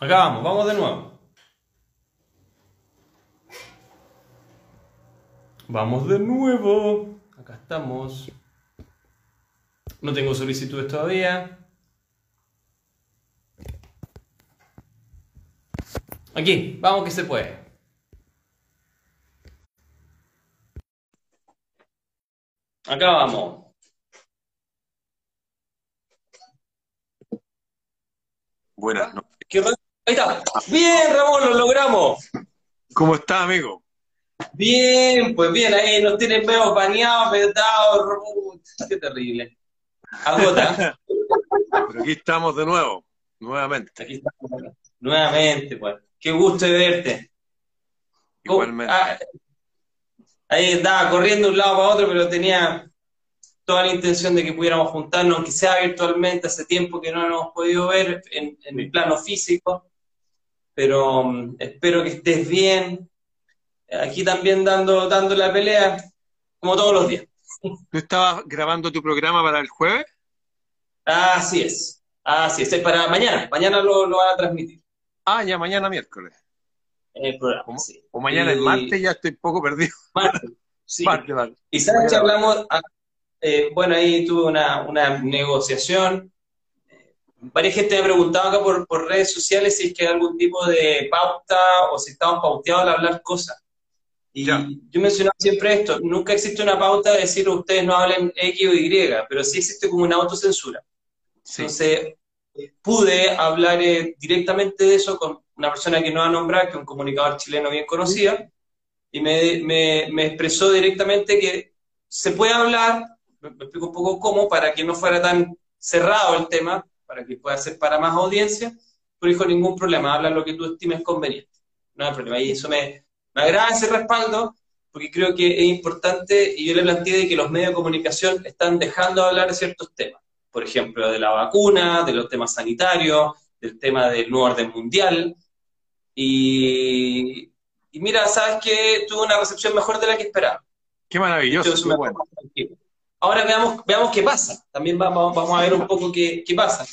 Acá vamos, vamos de nuevo. Vamos de nuevo. Acá estamos. No tengo solicitudes todavía. Aquí, vamos que se puede. Acá vamos. Buenas noches. ¿Qué ra- Ahí está. Bien, Ramón, lo logramos. ¿Cómo está, amigo? Bien, pues bien, ahí nos tienen medio baneados, pedados, Ramón. Qué terrible. Agota. Pero aquí estamos de nuevo, nuevamente. Aquí estamos. Nuevamente, pues. Qué gusto de verte. Igualmente. Ah, ahí estaba corriendo de un lado para otro, pero tenía toda la intención de que pudiéramos juntarnos, aunque sea virtualmente, hace tiempo que no nos hemos podido ver en, en el plano físico, pero mm, espero que estés bien. Aquí también dando, dando la pelea, como todos los días. ¿Tú estabas grabando tu programa para el jueves? Así es, así es. Es para mañana, mañana lo, lo van a transmitir Ah, ya mañana miércoles. en el programa. ¿Cómo? sí. O mañana es Y- martes, ya estoy poco perdido. Martes, sí. Martes, vale. Y sabes que hablamos, ah, eh, bueno, ahí tuve una, una negociación. Varias gente me ha preguntado acá por, por redes sociales si es que hay algún tipo de pauta o si estamos pauteados al hablar cosas. Y Ya. yo mencionaba siempre esto, nunca existe una pauta de decir ustedes no hablen X o Y, pero sí existe como una autocensura. Sí. Entonces, eh, pude hablar eh, directamente de eso con una persona que no va a nombrar, que es un comunicador chileno bien conocido, y me, me- me expresó directamente que se puede hablar, me, me explico un poco cómo, para que no fuera tan cerrado el tema, para que pueda ser para más audiencia, pero dijo ningún problema, habla lo que tú estimes conveniente, no hay problema, y eso me, me agrada ese respaldo, porque creo que es importante, y yo le planteé de que los medios de comunicación están dejando de hablar de ciertos temas por ejemplo, de la vacuna, de los temas sanitarios, del tema del nuevo orden mundial. Y, y mira, sabes que tuvo una recepción mejor de la que esperaba. Qué maravilloso, qué bueno. Ahora veamos, veamos qué pasa. También vamos, vamos a ver un poco qué, qué pasa.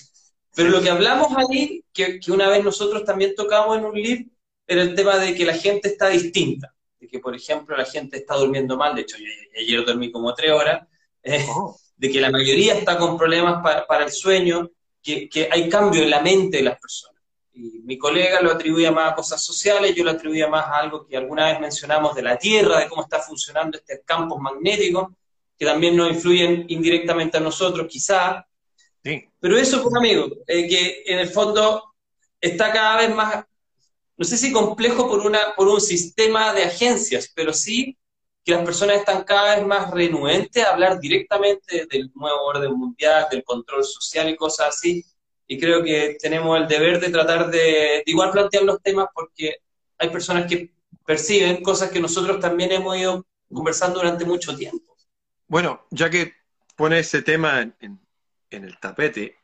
Pero lo que hablamos ahí, que, que una vez nosotros también tocamos en un live, era el tema de que la gente está distinta. De que, por ejemplo, la gente está durmiendo mal. De hecho, yo ayer dormí como tres horas. Eh, Oh, de que la mayoría está con problemas para, para el sueño, que, que hay cambio en la mente de las personas. Y mi colega lo atribuía más a cosas sociales, yo lo atribuía más a algo que alguna vez mencionamos de la Tierra, de cómo está funcionando este campos magnéticos, que también nos influyen indirectamente a nosotros, quizá. Sí. Pero eso, pues, amigo, eh, que en el fondo está cada vez más, no sé si complejo por, una, por un sistema de agencias, pero sí que las personas están cada vez más renuentes a hablar directamente del nuevo orden mundial, del control social y cosas así. Y creo que tenemos el deber de tratar de, de igual plantear los temas porque hay personas que perciben cosas que nosotros también hemos ido conversando durante mucho tiempo. Bueno, ya que pone ese tema en, en- en el tapete,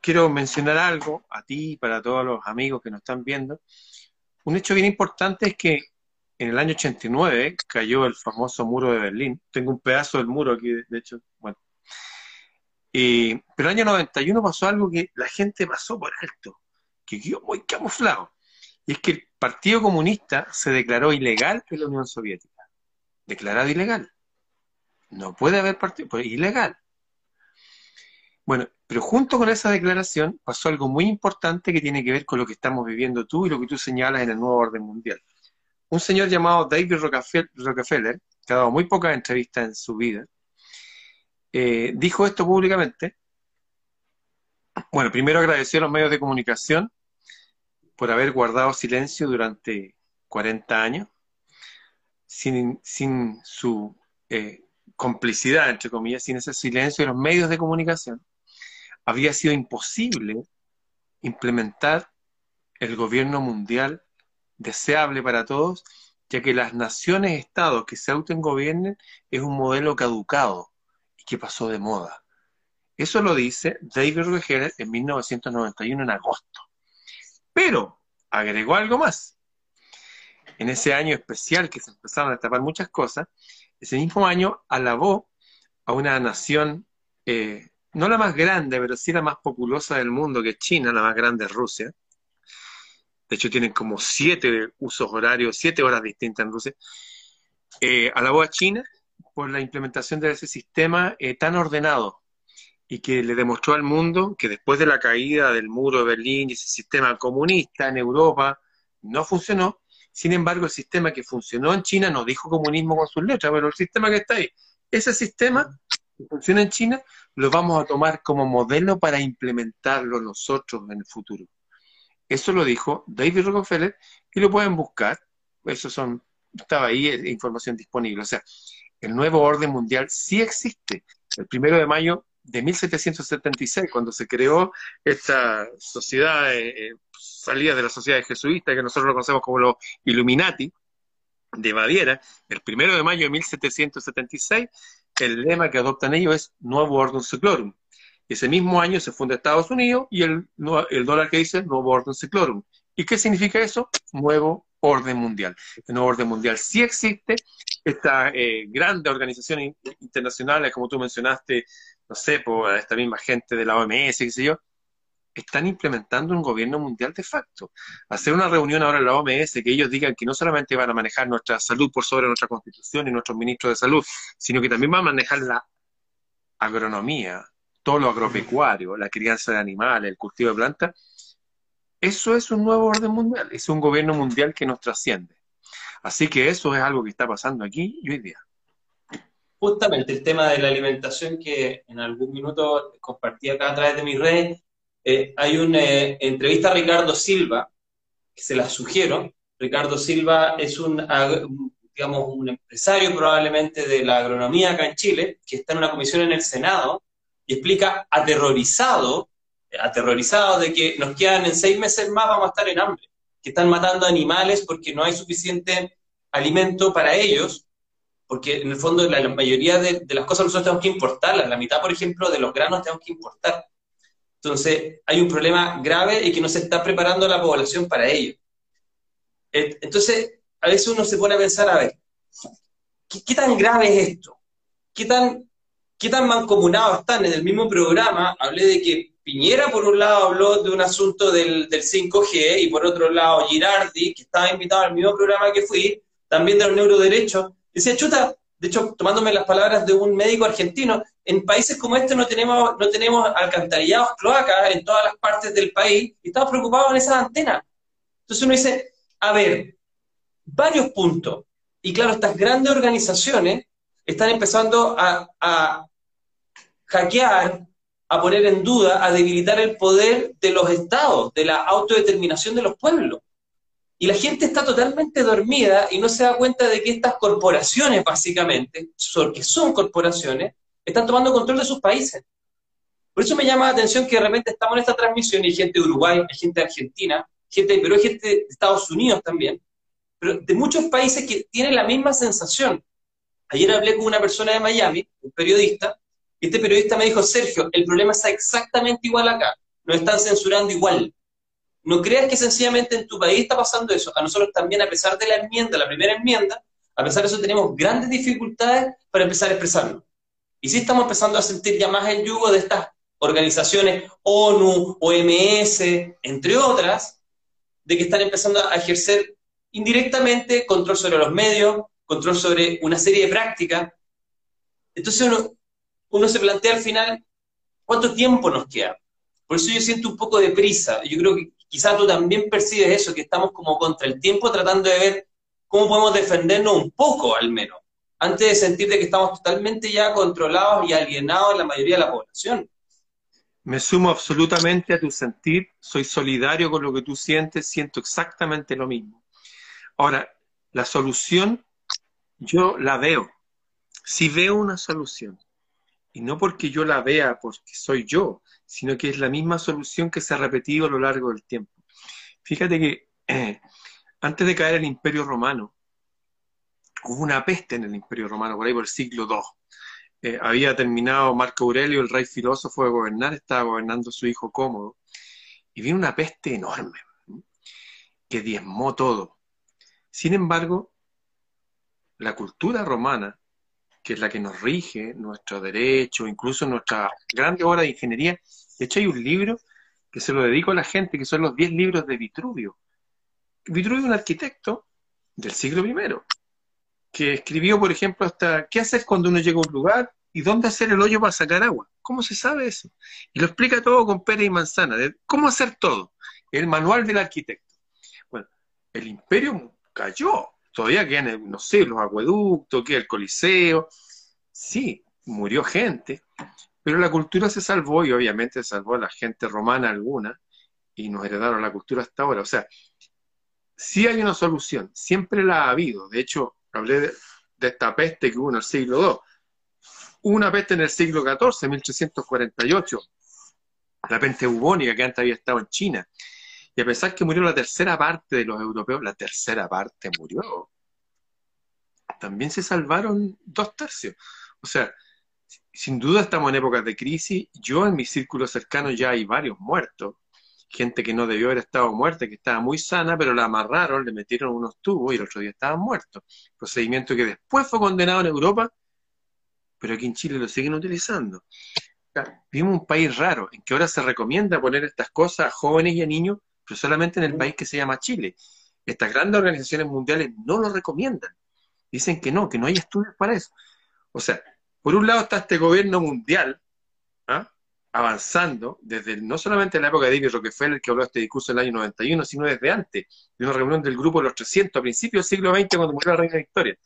quiero mencionar algo a ti y para todos los amigos que nos están viendo. Un hecho bien importante es que en el año 89 cayó el famoso muro de Berlín. Tengo un pedazo del muro aquí, de hecho, bueno. Y- pero el año 91 pasó algo que la gente pasó por alto, que quedó muy camuflado. Y es que el Partido Comunista se declaró ilegal en la Unión Soviética. Declarado ilegal. No puede haber partido, pues ilegal. Bueno, pero junto con esa declaración pasó algo muy importante que tiene que ver con lo que estamos viviendo tú y lo que tú señalas en el nuevo orden mundial. Un señor llamado David Rockefe- Rockefeller, que ha dado muy pocas entrevistas en su vida, eh, dijo esto públicamente. Bueno, primero agradeció a los medios de comunicación por haber guardado silencio durante 40 años, sin, sin su eh, complicidad, entre comillas, sin ese silencio de los medios de comunicación, habría sido imposible implementar el gobierno mundial deseable para todos, ya que las naciones-estados que se autogobiernen es un modelo caducado y que pasó de moda. Eso lo dice David Rockefeller en 1991 en agosto. Pero agregó algo más. En ese año especial que se empezaron a destapar muchas cosas, ese mismo año alabó a una nación, eh, no la más grande, pero sí la más populosa del mundo, que es China, la más grande es Rusia, de hecho tienen como siete usos horarios, siete horas distintas en Rusia, eh, alabó a China por la implementación de ese sistema eh, tan ordenado y que le demostró al mundo que después de la caída del muro de Berlín y ese sistema comunista en Europa no funcionó. Sin embargo, el sistema que funcionó en China no dijo comunismo con sus letras, pero el sistema que está ahí, ese sistema que funciona en China, lo vamos a tomar como modelo para implementarlo nosotros en el futuro. Eso lo dijo David Rockefeller y lo pueden buscar. Eso son, estaba ahí información disponible. O sea, el nuevo orden mundial sí existe. El primero de mayo de 1776, cuando se creó esta sociedad, eh, eh, salida de la sociedad jesuita, que nosotros lo conocemos como los Illuminati, de Baviera, el primero de mayo de 1776, el lema que adoptan ellos es Nuevo Orden Seclorum. Ese mismo año se funda Estados Unidos y el, el dólar que dice Nuevo Orden Seclorum. ¿Y qué significa eso? Nuevo orden mundial. El nuevo orden mundial sí existe. Estas eh, grandes organizaciones internacionales, como tú mencionaste, no sé, por esta misma gente de la OMS, qué sé yo, están implementando un gobierno mundial de facto. Hacer una reunión ahora en la OMS, que ellos digan que no solamente van a manejar nuestra salud por sobre nuestra constitución y nuestros ministros de salud, sino que también van a manejar la agronomía, todo lo agropecuario, la crianza de animales, el cultivo de plantas, eso es un nuevo orden mundial, es un gobierno mundial que nos trasciende. Así que eso es algo que está pasando aquí y hoy día. Justamente el tema de la alimentación que en algún minuto compartí acá a través de mi red, eh, hay una eh, entrevista a Ricardo Silva, que se la sugiero. Ricardo Silva es un, digamos, un empresario probablemente de la agronomía acá en Chile, que está en una comisión en el Senado y explica aterrorizado aterrorizados de que nos quedan en seis meses más, vamos a estar en hambre, que están matando animales porque no hay suficiente alimento para ellos, porque en el fondo la, mayoría de, las cosas nosotros tenemos que importarlas, la mitad, por ejemplo, de los granos tenemos que importar. Entonces, hay un problema grave y que no se está preparando la población para ello. Entonces, a veces uno se pone a pensar, a ver, ¿qué, tan grave es esto? ¿Qué tan, ¿Qué tan mancomunados están? En el mismo programa hablé de que Piñera, por un lado, habló de un asunto del, 5G y por otro lado, Girardi, que estaba invitado al mismo programa que fui, también de los neuroderechos, decía, chuta, de hecho, tomándome las palabras de un médico argentino, en países como este no tenemos, no tenemos alcantarillados, cloacas en todas las partes del país y estamos preocupados en esas antenas. Entonces uno dice, a ver, varios puntos. Y claro, estas grandes organizaciones están empezando a, a hackear a poner en duda, a debilitar el poder de los estados, de la autodeterminación de los pueblos. Y la gente está totalmente dormida y no se da cuenta de que estas corporaciones, básicamente, que son corporaciones, están tomando control de sus países. Por eso me llama la atención que de repente estamos en esta transmisión y hay gente de Uruguay, hay gente de Argentina, gente, pero hay gente de Estados Unidos también, pero de muchos países que tienen la misma sensación. Ayer hablé con una persona de Miami, un periodista, este periodista me dijo, Sergio, el problema está exactamente igual acá, nos están censurando igual. No creas que sencillamente en tu país está pasando eso. A nosotros también, a pesar de la enmienda, la primera enmienda, a pesar de eso tenemos grandes dificultades para empezar a expresarnos. Y sí estamos empezando a sentir ya más el yugo de estas organizaciones, ONU, OMS, entre otras, de que están empezando a ejercer indirectamente control sobre los medios, control sobre una serie de prácticas. Entonces uno, uno se plantea al final, ¿cuánto tiempo nos queda? Por eso yo siento un poco de prisa. Yo creo que quizás tú también percibes eso, que estamos como contra el tiempo tratando de ver cómo podemos defendernos un poco al menos, antes de sentir que estamos totalmente ya controlados y alienados en la mayoría de la población. Me sumo absolutamente a tu sentir, soy solidario con lo que tú sientes, siento exactamente lo mismo. Ahora, la solución yo la veo. Si veo una solución, y no porque yo la vea porque soy yo, sino que es la misma solución que se ha repetido a lo largo del tiempo. Fíjate que antes de caer el Imperio Romano, hubo una peste en el Imperio Romano, por ahí por el siglo II. Eh, había terminado Marco Aurelio, el rey filósofo, de gobernar, estaba gobernando su hijo cómodo, y vino una peste enorme que diezmó todo. Sin embargo, la cultura romana que es la que nos rige, nuestro derecho, incluso nuestra grande obra de ingeniería. De hecho, hay un libro que se lo dedico a la gente, que son los 10 libros de Vitruvio. Vitruvio es un arquitecto del siglo I, que escribió, por ejemplo, hasta qué hacer cuando uno llega a un lugar y dónde hacer el hoyo para sacar agua. ¿Cómo se sabe eso? Y lo explica todo con pera y manzana, de cómo hacer todo. El manual del arquitecto. Bueno, el imperio cayó. Todavía quedan, no sé, los acueductos, que el coliseo. Sí, murió gente, pero la cultura se salvó y obviamente salvó a la gente romana alguna y nos heredaron la cultura hasta ahora. O sea, sí hay una solución, siempre la ha habido. De hecho, hablé de, esta peste que hubo en el siglo II. una peste en el siglo XIV, 1348, la peste bubónica que antes había estado en China. Y a pesar que murió la tercera parte de los europeos, la tercera parte murió. También se salvaron dos tercios. O sea, sin duda estamos en épocas de crisis. Yo en mi círculo cercano ya hay varios muertos gente que no debió haber estado muerta, que estaba muy sana, pero la amarraron, le metieron unos tubos y el otro día estaban muertos. Procedimiento que después fue condenado en Europa, pero aquí en Chile lo siguen utilizando. vivimos un país raro, en que ahora se recomienda poner estas cosas a jóvenes y a niños, pero solamente en el país que se llama Chile. Estas grandes organizaciones mundiales no lo recomiendan. Dicen que no, que no hay estudios para eso. O sea, por un lado está este gobierno mundial, ¿ah? avanzando desde no solamente la época de David Rockefeller, que habló este discurso en el año 91, sino desde antes, de una reunión del grupo de los 300 a principios del siglo XX, cuando murió la reina Victoria.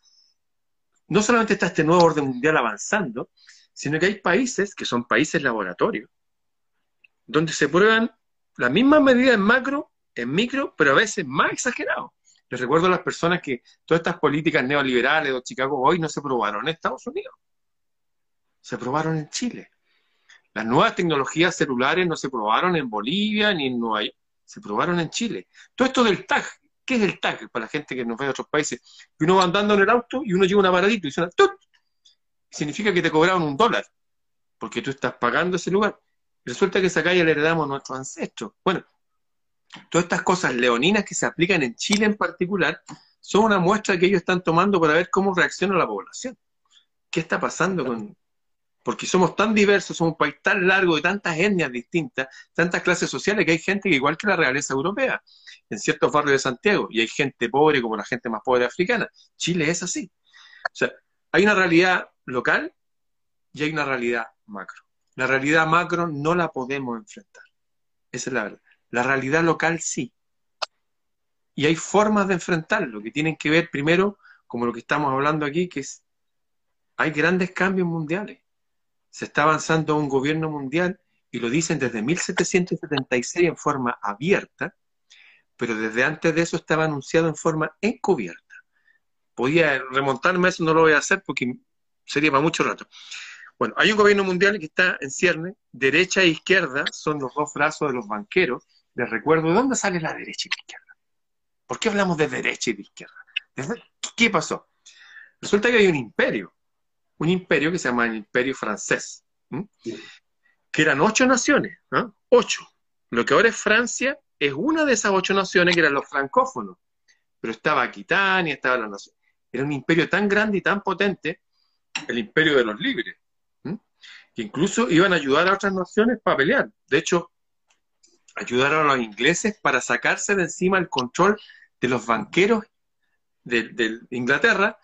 No solamente está este nuevo orden mundial avanzando, sino que hay países que son países laboratorios, donde se prueban las mismas medidas en macro, en micro, pero a veces más exagerado. Les recuerdo a las personas que todas estas políticas neoliberales de Chicago hoy no se probaron en Estados Unidos, se probaron en Chile. Las nuevas tecnologías celulares no se probaron en Bolivia ni en Nueva York, se probaron en Chile. Todo esto del tag, ¿qué es el tag para la gente que nos ve de otros países? Que uno va andando en el auto y uno lleva una paradito y suena ¡tut! Significa que te cobraron un dólar, porque tú estás pagando ese lugar. Resulta que esa calle le heredamos a nuestros ancestros. Bueno, todas estas cosas leoninas que se aplican en Chile en particular son una muestra que ellos están tomando para ver cómo reacciona la población. ¿Qué está pasando con, porque somos tan diversos, somos un país tan largo de tantas etnias distintas, tantas clases sociales, que hay gente que igual que la realeza europea, en ciertos barrios de Santiago, y hay gente pobre como la gente más pobre africana. Chile es así. O sea, hay una realidad local y hay una realidad macro. La realidad macro no la podemos enfrentar. Esa es la verdad. La realidad local sí. Y hay formas de enfrentarlo que tienen que ver primero, como lo que estamos hablando aquí, que es, hay grandes cambios mundiales se está avanzando un gobierno mundial y lo dicen desde 1776 en forma abierta, pero desde antes de eso estaba anunciado en forma encubierta. Podía remontarme a eso, no lo voy a hacer porque sería para mucho rato. Bueno, hay un gobierno mundial que está en cierne, derecha e izquierda son los dos brazos de los banqueros. Les recuerdo, ¿de dónde sale la derecha y la izquierda? ¿Por qué hablamos de derecha y de izquierda? ¿Qué pasó? Resulta que hay un imperio un imperio que se llama el Imperio Francés, que eran ocho naciones, ocho. Lo que ahora es Francia es una de esas ocho naciones que eran los francófonos, pero estaba Aquitania, estaba la nación. Era un imperio tan grande y tan potente, el imperio de los libres, incluso iban a ayudar a otras naciones para pelear. De hecho, ayudaron a los ingleses para sacarse de encima el control de los banqueros de, de Inglaterra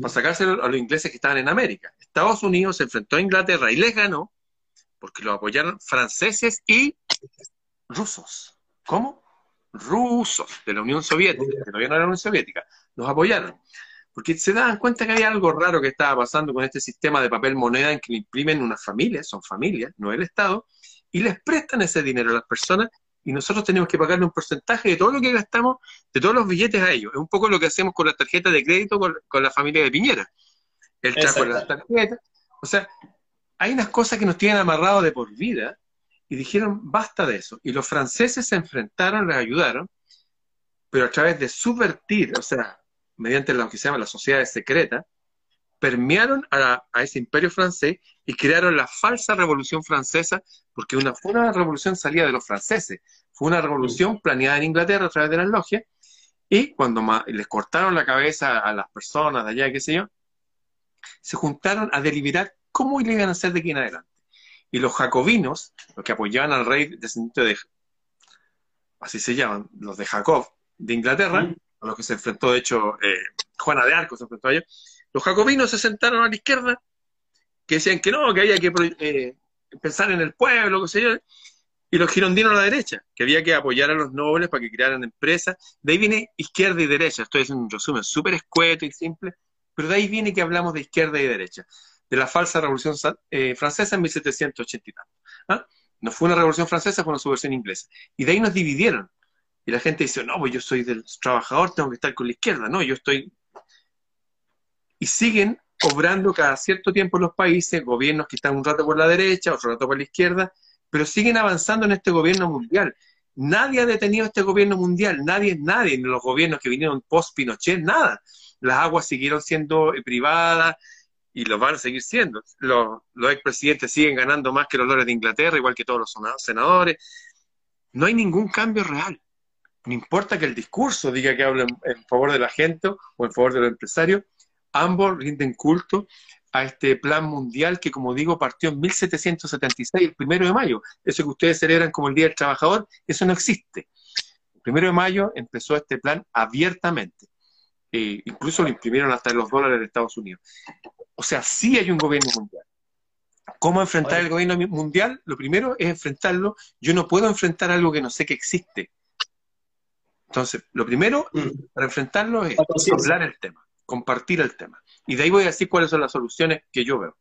para sacarse a los ingleses que estaban en América. Estados Unidos se enfrentó a Inglaterra y les ganó porque lo apoyaron franceses y rusos. ¿Cómo? Rusos de la Unión Soviética, que no era la Unión Soviética, los apoyaron. Porque se daban cuenta que había algo raro que estaba pasando con este sistema de papel moneda en que imprimen unas familias, son familias, no el Estado, y les prestan ese dinero a las personas y nosotros tenemos que pagarle un porcentaje de todo lo que gastamos, de todos los billetes a ellos. Es un poco lo que hacemos con la tarjeta de crédito con, la familia de Piñera. El trajo las tarjetas. O sea, hay unas cosas que nos tienen amarrados de por vida y dijeron, basta de eso. Y los franceses se enfrentaron, les ayudaron, pero a través de subvertir, o sea, mediante lo que se llama las sociedades secretas, permearon a, ese imperio francés y crearon la falsa revolución francesa, porque una, fue una revolución salida de los franceses, fue una revolución planeada en Inglaterra a través de las logias, y cuando les cortaron la cabeza a las personas de allá, qué sé yo, se juntaron a deliberar cómo iban a hacer de aquí en adelante. Y los jacobinos, los que apoyaban al rey descendiente de, así se llaman, los de Jacob, de Inglaterra, a los que se enfrentó, de hecho, eh, Juana de Arco se enfrentó a ellos, los jacobinos se sentaron a la izquierda, que decían que no, que había que eh, pensar en el pueblo, qué y los girondinos a la derecha, que había que apoyar a los nobles para que crearan empresas. De ahí viene izquierda y derecha. Esto es un resumen súper escueto y simple, pero de ahí viene que hablamos de izquierda y derecha, de la falsa revolución eh, francesa en 1780 y tanto. ¿ah? No fue una revolución francesa, fue una subversión inglesa. Y de ahí nos dividieron. Y la gente dice, no, pues yo soy del trabajador, tengo que estar con la izquierda. No, yo estoy... Y siguen obrando cada cierto tiempo en los países, gobiernos que están un rato por la derecha, otro rato por la izquierda, pero siguen avanzando en este gobierno mundial. Nadie ha detenido este gobierno mundial, nadie nadie, ni los gobiernos que vinieron post-Pinochet, nada. Las aguas siguieron siendo eh, privadas y lo van a seguir siendo. Los, los expresidentes siguen ganando más que los lores de Inglaterra, igual que todos los senadores. No hay ningún cambio real. No importa que el discurso diga que hablen en favor de la gente o en favor de los empresarios, ambos rinden culto a este plan mundial que, como digo, partió en 1776, el primero de mayo. Eso que ustedes celebran como el Día del Trabajador, eso no existe. El primero de mayo empezó este plan abiertamente. Eh, incluso lo imprimieron hasta los dólares de Estados Unidos. O sea, sí hay un gobierno mundial. ¿Cómo enfrentar el gobierno mundial? Lo primero es enfrentarlo. Yo no puedo enfrentar algo que no sé que existe. Entonces, lo primero mm. para enfrentarlo es hablar el tema, compartir el tema. Y de ahí voy a decir cuáles son las soluciones que yo veo.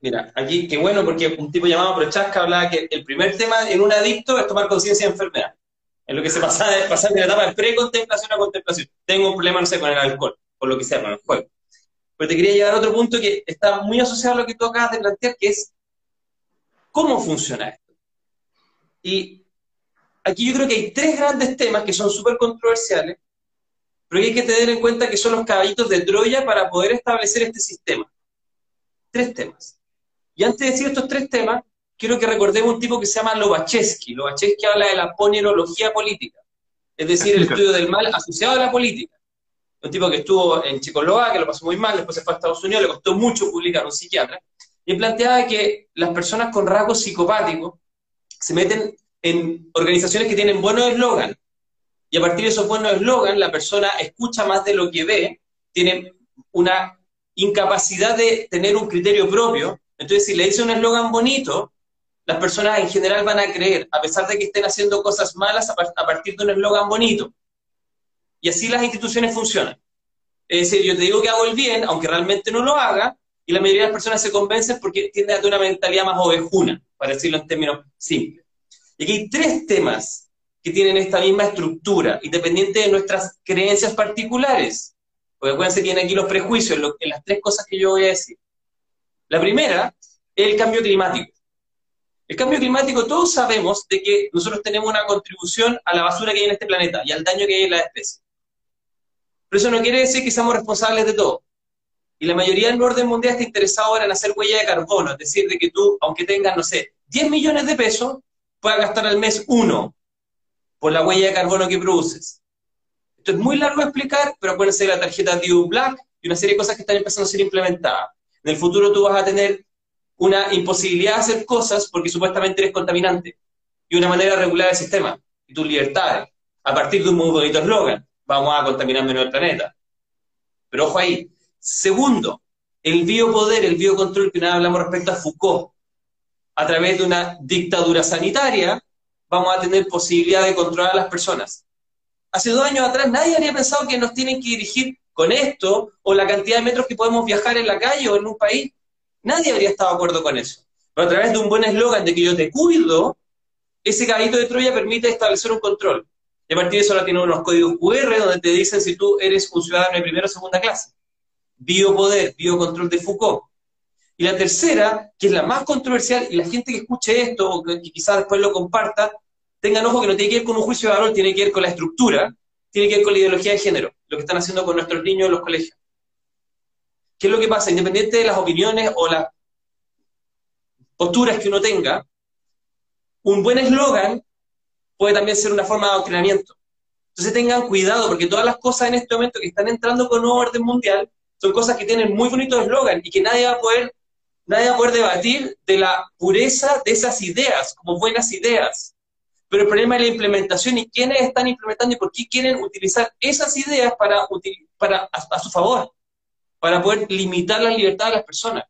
Mira, aquí, qué bueno, porque un tipo llamado Prochaska hablaba que el primer tema en un adicto es tomar conciencia de enfermedad. Es lo que se pasa de pasar de la etapa de precontemplación a contemplación. Tengo un problema, no sé, con el alcohol, por lo que sea, con el juego. Pero te quería llevar a otro punto que está muy asociado a lo que tú acabas de plantear, que es cómo funciona esto. Y aquí yo creo que hay tres grandes temas que son súper controversiales, pero hay que tener en cuenta que son los caballitos de Troya para poder establecer este sistema. Tres temas. Y antes de decir estos tres temas, quiero que recordemos un tipo que se llama Lobachevsky. Lobachevsky habla de la ponerología política, es decir, el estudio del mal asociado a la política. Un tipo que estuvo en Checoslovaquia, lo pasó muy mal, después se fue a Estados Unidos, le costó mucho publicar un psiquiatra, y planteaba que las personas con rasgos psicopáticos se meten en organizaciones que tienen buenos eslogan, y a partir de esos buenos eslogans, la persona escucha más de lo que ve, tiene una incapacidad de tener un criterio propio. Entonces, si le dice un eslogan bonito, las personas en general van a creer, a pesar de que estén haciendo cosas malas a partir de un eslogan bonito. Y así las instituciones funcionan. Es decir, yo te digo que hago el bien, aunque realmente no lo haga, y la mayoría de las personas se convencen porque tienden a tener una mentalidad más ovejuna, para decirlo en términos simples. Y aquí hay tres temas que tienen esta misma estructura, independiente de nuestras creencias particulares. Porque acuérdense, tienen aquí los prejuicios en, las tres cosas que yo voy a decir. La primera es el cambio climático. El cambio climático, todos sabemos de que nosotros tenemos una contribución a la basura que hay en este planeta y al daño que hay en la especie. Pero eso no quiere decir que seamos responsables de todo. Y la mayoría del orden mundial está interesado en hacer huella de carbono, es decir, de que tú, aunque tengas, no sé, 10 millones de pesos, puedas gastar al mes uno por la huella de carbono que produces. Esto es muy largo de explicar, pero acuérdense de la tarjeta DU Black y una serie de cosas que están empezando a ser implementadas. En el futuro tú vas a tener una imposibilidad de hacer cosas porque supuestamente eres contaminante y una manera de regular el sistema y tus libertades a partir de un muy bonito eslogan. Vamos a contaminar menos el planeta. Pero ojo ahí. Segundo, el biopoder, el biocontrol que nada hablamos respecto a Foucault, a través de una dictadura sanitaria vamos a tener posibilidad de controlar a las personas. Hace dos años atrás nadie habría pensado que nos tienen que dirigir con esto o la cantidad de metros que podemos viajar en la calle o en un país. Nadie habría estado de acuerdo con eso. Pero a través de un buen eslogan de que yo te cuido, ese caballito de Troya permite establecer un control. Y a partir de eso ahora tiene unos códigos QR donde te dicen si tú eres un ciudadano de primera o segunda clase. Biopoder, biocontrol de Foucault. Y la tercera, que es la más controversial, y la gente que escuche esto o que quizás después lo comparta, tengan ojo que no tiene que ver con un juicio de valor, tiene que ver con la estructura, tiene que ver con la ideología de género, lo que están haciendo con nuestros niños en los colegios. ¿Qué es lo que pasa? Independiente de las opiniones o las posturas que uno tenga, un buen eslogan puede también ser una forma de adoctrinamiento. Entonces tengan cuidado, porque todas las cosas en este momento que están entrando con nuevo orden mundial son cosas que tienen muy bonitos eslogan y que nadie va a poder, nadie va a poder debatir de la pureza de esas ideas como buenas ideas pero el problema es la implementación y quiénes están implementando y por qué quieren utilizar esas ideas para, a, su favor, para poder limitar la libertad de las personas.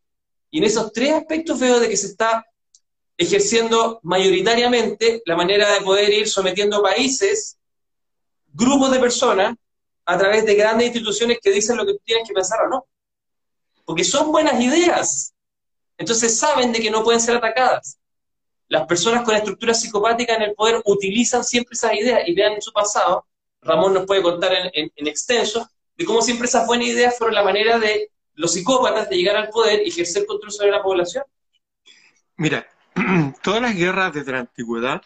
Y en esos tres aspectos veo de que se está ejerciendo mayoritariamente la manera de poder ir sometiendo países, grupos de personas, a través de grandes instituciones que dicen lo que tú tienes que pensar o no. Porque son buenas ideas. Entonces saben de que no pueden ser atacadas. Las personas con estructura psicopática en el poder utilizan siempre esas ideas y vean en su pasado, Ramón nos puede contar en, extenso, de cómo siempre esas buenas ideas fueron la manera de los psicópatas de llegar al poder y ejercer control sobre la población. Mira, todas las guerras desde la antigüedad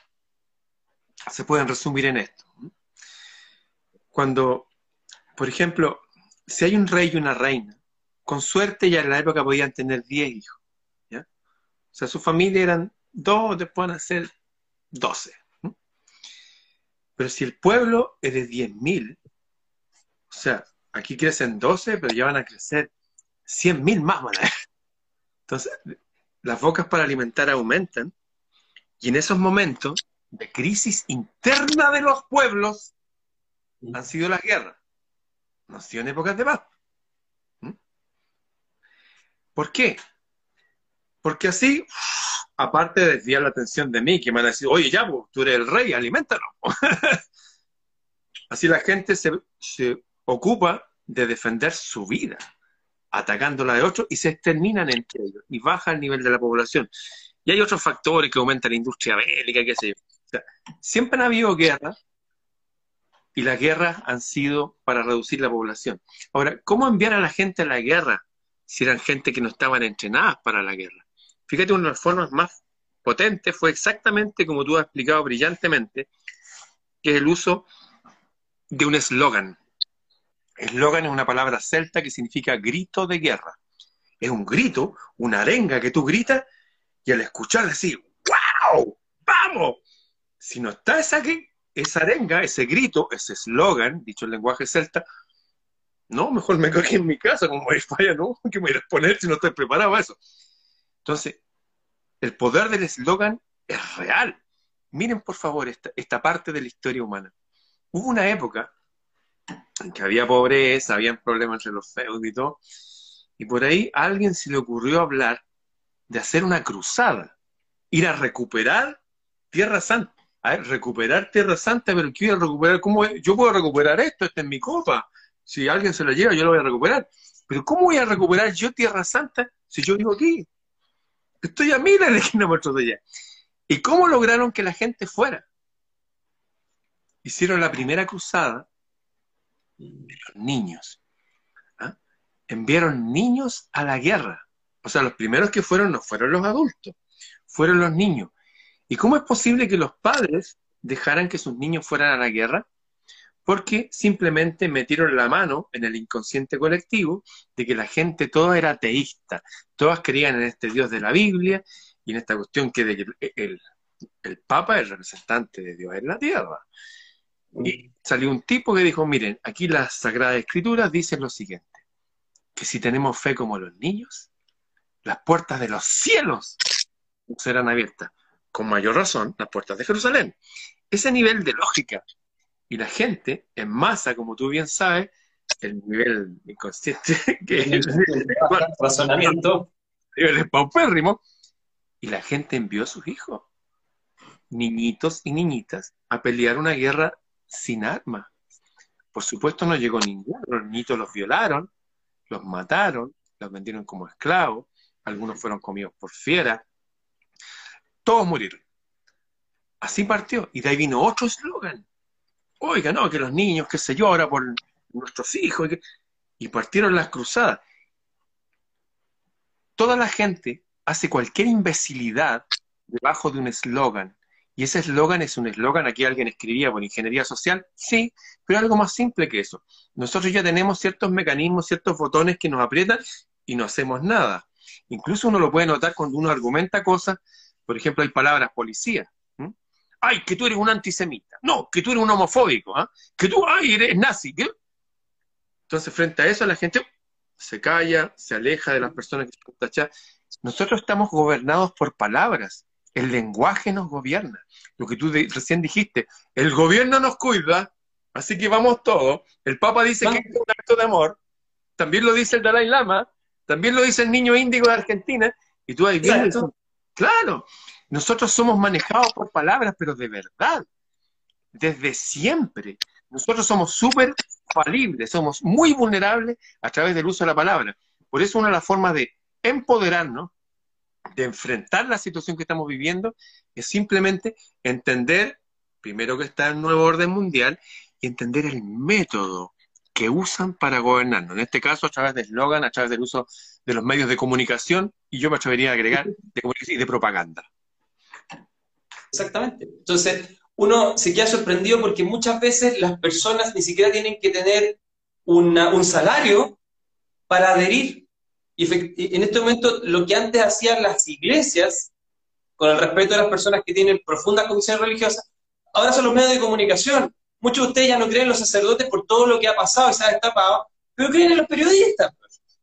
se pueden resumir en esto. Cuando, por ejemplo, si hay un rey y una reina, con suerte ya en la época podían tener 10 hijos. Sea, su familia eran dos, después van a ser 12. Pero si el pueblo es de 10.000, o sea, aquí crecen 12, pero ya van a crecer 100.000 más. Entonces, las bocas para alimentar aumentan, y en esos momentos de crisis interna de los pueblos han sido las guerras. No han sido en épocas de paz. ¿Mm? ¿Por qué? Porque así, aparte de desviar la atención de mí, que me van a oye, ya, tú eres el rey, aliméntalo. así la gente se, se ocupa de defender su vida atacando la de otros y se exterminan entre ellos y baja el nivel de la población. Y hay otros factores que aumentan la industria bélica, qué sé yo. siempre han habido guerras y las guerras han sido para reducir la población. Ahora, ¿cómo enviar a la gente a la guerra si eran gente que no estaban entrenadas para la guerra? Fíjate, una de las formas más potentes fue exactamente como tú has explicado brillantemente, que es el uso de un eslogan. Eslogan es una palabra celta que significa grito de guerra. Es un grito, una arenga que tú gritas y al escuchar decir, ¡Wow! ¡Vamos! Si no está esa, esa arenga, ese grito, ese eslogan, dicho en lenguaje celta, no, mejor me cogí en mi casa como falla, ¿no? ¿Qué me irás a poner si no estoy preparado a eso? Entonces, el poder del eslogan es real. Miren, por favor, esta, esta parte de la historia humana. Hubo una época en que había pobreza, habían problemas entre los feudos y todo, y por ahí a alguien se le ocurrió hablar de hacer una cruzada, ir a recuperar Tierra Santa. A ver, recuperar Tierra Santa, pero quiero recuperar, ¿cómo yo puedo recuperar esto? Esta es mi copa. Si alguien se lo lleva, yo lo voy a recuperar. Pero ¿cómo voy a recuperar yo Tierra Santa si yo vivo aquí? Estoy a miles de kilómetros de allá. ¿Y cómo lograron que la gente fuera? Hicieron la primera cruzada de los niños. ¿ah? Enviaron niños a la guerra. O sea, los primeros que fueron no fueron los adultos, fueron los niños. ¿Y cómo es posible que los padres dejaran que sus niños fueran a la guerra? Porque simplemente metieron la mano en el inconsciente colectivo de que la gente toda era ateísta, todas creían en este Dios de la Biblia y en esta cuestión que el, el, el Papa es el representante de Dios en la tierra. Y salió un tipo que dijo, miren, aquí las Sagradas Escrituras dicen lo siguiente, que si tenemos fe como los niños, las puertas de los cielos serán abiertas. Con mayor razón, las puertas de Jerusalén. Ese nivel de lógica. Y la gente, en masa, como tú bien sabes, el nivel inconsciente, que es el, razonamiento, el paupérrimo, y la gente envió a sus hijos, niñitos y niñitas, a pelear una guerra sin armas. Por supuesto no llegó ninguno, los niños los violaron, los mataron, los vendieron como esclavos, algunos fueron comidos por fieras, todos murieron. Así partió, y de ahí vino otro eslogan. Oiga, no, que los niños, qué sé yo, por nuestros hijos, y partieron las cruzadas. Toda la gente hace cualquier imbecilidad debajo de un eslogan y ese eslogan es un eslogan, aquí alguien escribía por ingeniería social, sí, pero algo más simple que eso. Nosotros ya tenemos ciertos mecanismos, ciertos botones que nos aprietan y no hacemos nada. Incluso uno lo puede notar cuando uno argumenta cosas, por ejemplo, hay palabras policía. Ay, que tú eres un antisemita. No, que tú eres un homofóbico. ¿ah? Que tú, ay, eres nazi. Entonces, frente a eso, la gente se calla, se aleja de las personas que están tachadas. Nosotros estamos gobernados por palabras El lenguaje nos gobierna. Lo que tú recién dijiste, el gobierno nos cuida, así que vamos todos. El Papa dice que es un acto de amor, también lo dice el Dalai Lama, también lo dice el niño índigo de Argentina, y tú ahí. Claro, nosotros somos manejados por palabras, pero de verdad, desde siempre. Nosotros somos súper falibles, somos muy vulnerables a través del uso de la palabra. Por eso una de las formas de empoderarnos, de enfrentar la situación que estamos viviendo, es simplemente entender, primero que está el nuevo orden mundial, y entender el método que usan para gobernarnos. En este caso, a través de eslogan, a través del uso de los medios de comunicación, y yo me atrevería a agregar de comunicación y de propaganda. Exactamente. Entonces, uno se queda sorprendido porque muchas veces las personas ni siquiera tienen que tener un salario para adherir. Y en este momento, lo que antes hacían las iglesias, con el respeto de las personas que tienen profundas convicciones religiosas, ahora son los medios de comunicación. Muchos de ustedes ya no creen en los sacerdotes por todo lo que ha pasado y se ha destapado, pero creen en los periodistas.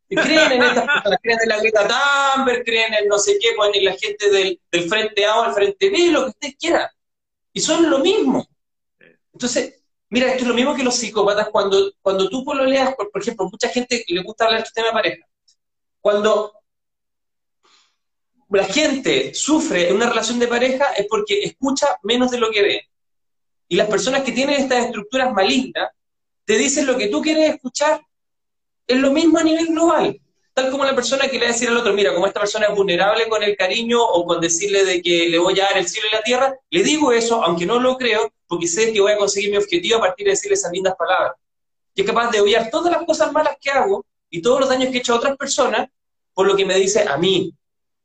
Creen en estas personas, creen en la Greta Thunberg, creen en no sé qué, ponen la gente del, del Frente A o el Frente B, lo que ustedes quieran. Y son lo mismo. Entonces, mira, esto es lo mismo que los psicópatas. Cuando, cuando tú leas, por, por ejemplo, mucha gente le gusta hablar del tema de pareja. Cuando la gente sufre en una relación de pareja es porque escucha menos de lo que ve. Y las personas que tienen estas estructuras malignas te dicen lo que tú quieres escuchar. Es lo mismo a nivel global. Tal como la persona que le va a decir al otro, mira, como esta persona es vulnerable con el cariño o con decirle de que le voy a dar el cielo y la tierra, le digo eso, aunque no lo creo, porque sé que voy a conseguir mi objetivo a partir de decirle esas lindas palabras. Y es capaz de odiar todas las cosas malas que hago y todos los daños que he hecho a otras personas por lo que me dice a mí,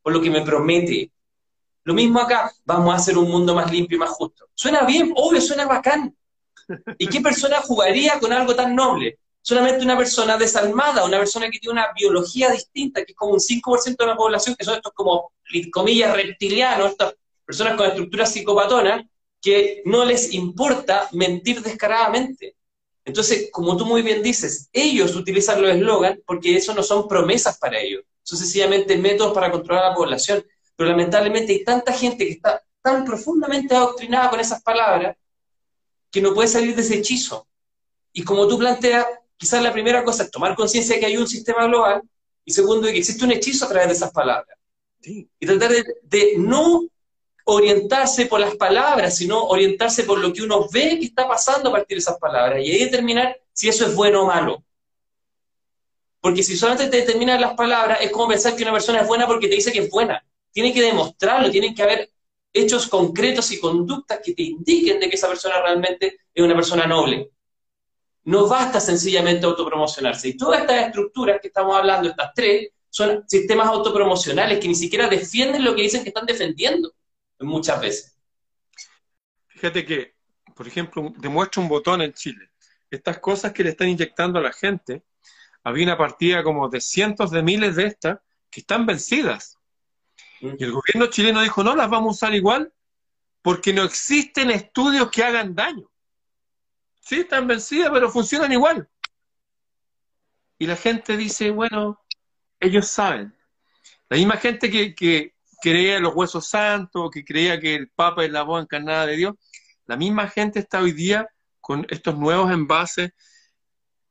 por lo que me promete. Lo mismo acá, vamos a hacer un mundo más limpio y más justo. Suena bien, obvio, suena bacán. ¿Y qué persona jugaría con algo tan noble? Solamente una persona desalmada, una persona que tiene una biología distinta, que es como un 5% de la población, que son estos como, comillas, reptilianos, estas personas con estructuras psicopatonas, que no les importa mentir descaradamente. Entonces, como tú muy bien dices, ellos utilizan los eslogans porque eso no son promesas para ellos, son sencillamente métodos para controlar a la población. Pero lamentablemente hay tanta gente que está tan profundamente adoctrinada con esas palabras que no puede salir de ese hechizo. Y como tú planteas, quizás la primera cosa es tomar conciencia de que hay un sistema global y segundo, de que existe un hechizo a través de esas palabras. Y tratar de, no orientarse por las palabras, sino orientarse por lo que uno ve que está pasando a partir de esas palabras y ahí determinar si eso es bueno o malo. Porque si solamente te determinan las palabras, es como pensar que una persona es buena porque te dice que es buena. Tiene que demostrarlo, tienen que haber hechos concretos y conductas que te indiquen de que esa persona realmente es una persona noble. No basta sencillamente autopromocionarse. Y todas estas estructuras que estamos hablando, estas tres, son sistemas autopromocionales que ni siquiera defienden lo que dicen que están defendiendo muchas veces. Fíjate que, por ejemplo, demuestra un botón en Chile. Estas cosas que le están inyectando a la gente, había una partida como de cientos de miles de estas que están vencidas. Mm. Y el gobierno chileno dijo, no, las vamos a usar igual porque no existen estudios que hagan daño. Sí, están vencidas, pero funcionan igual. Y la gente dice, bueno, ellos saben. La misma gente que, que creía en los huesos santos, que creía que el Papa es la voz encarnada de Dios, la misma gente está hoy día con estos nuevos envases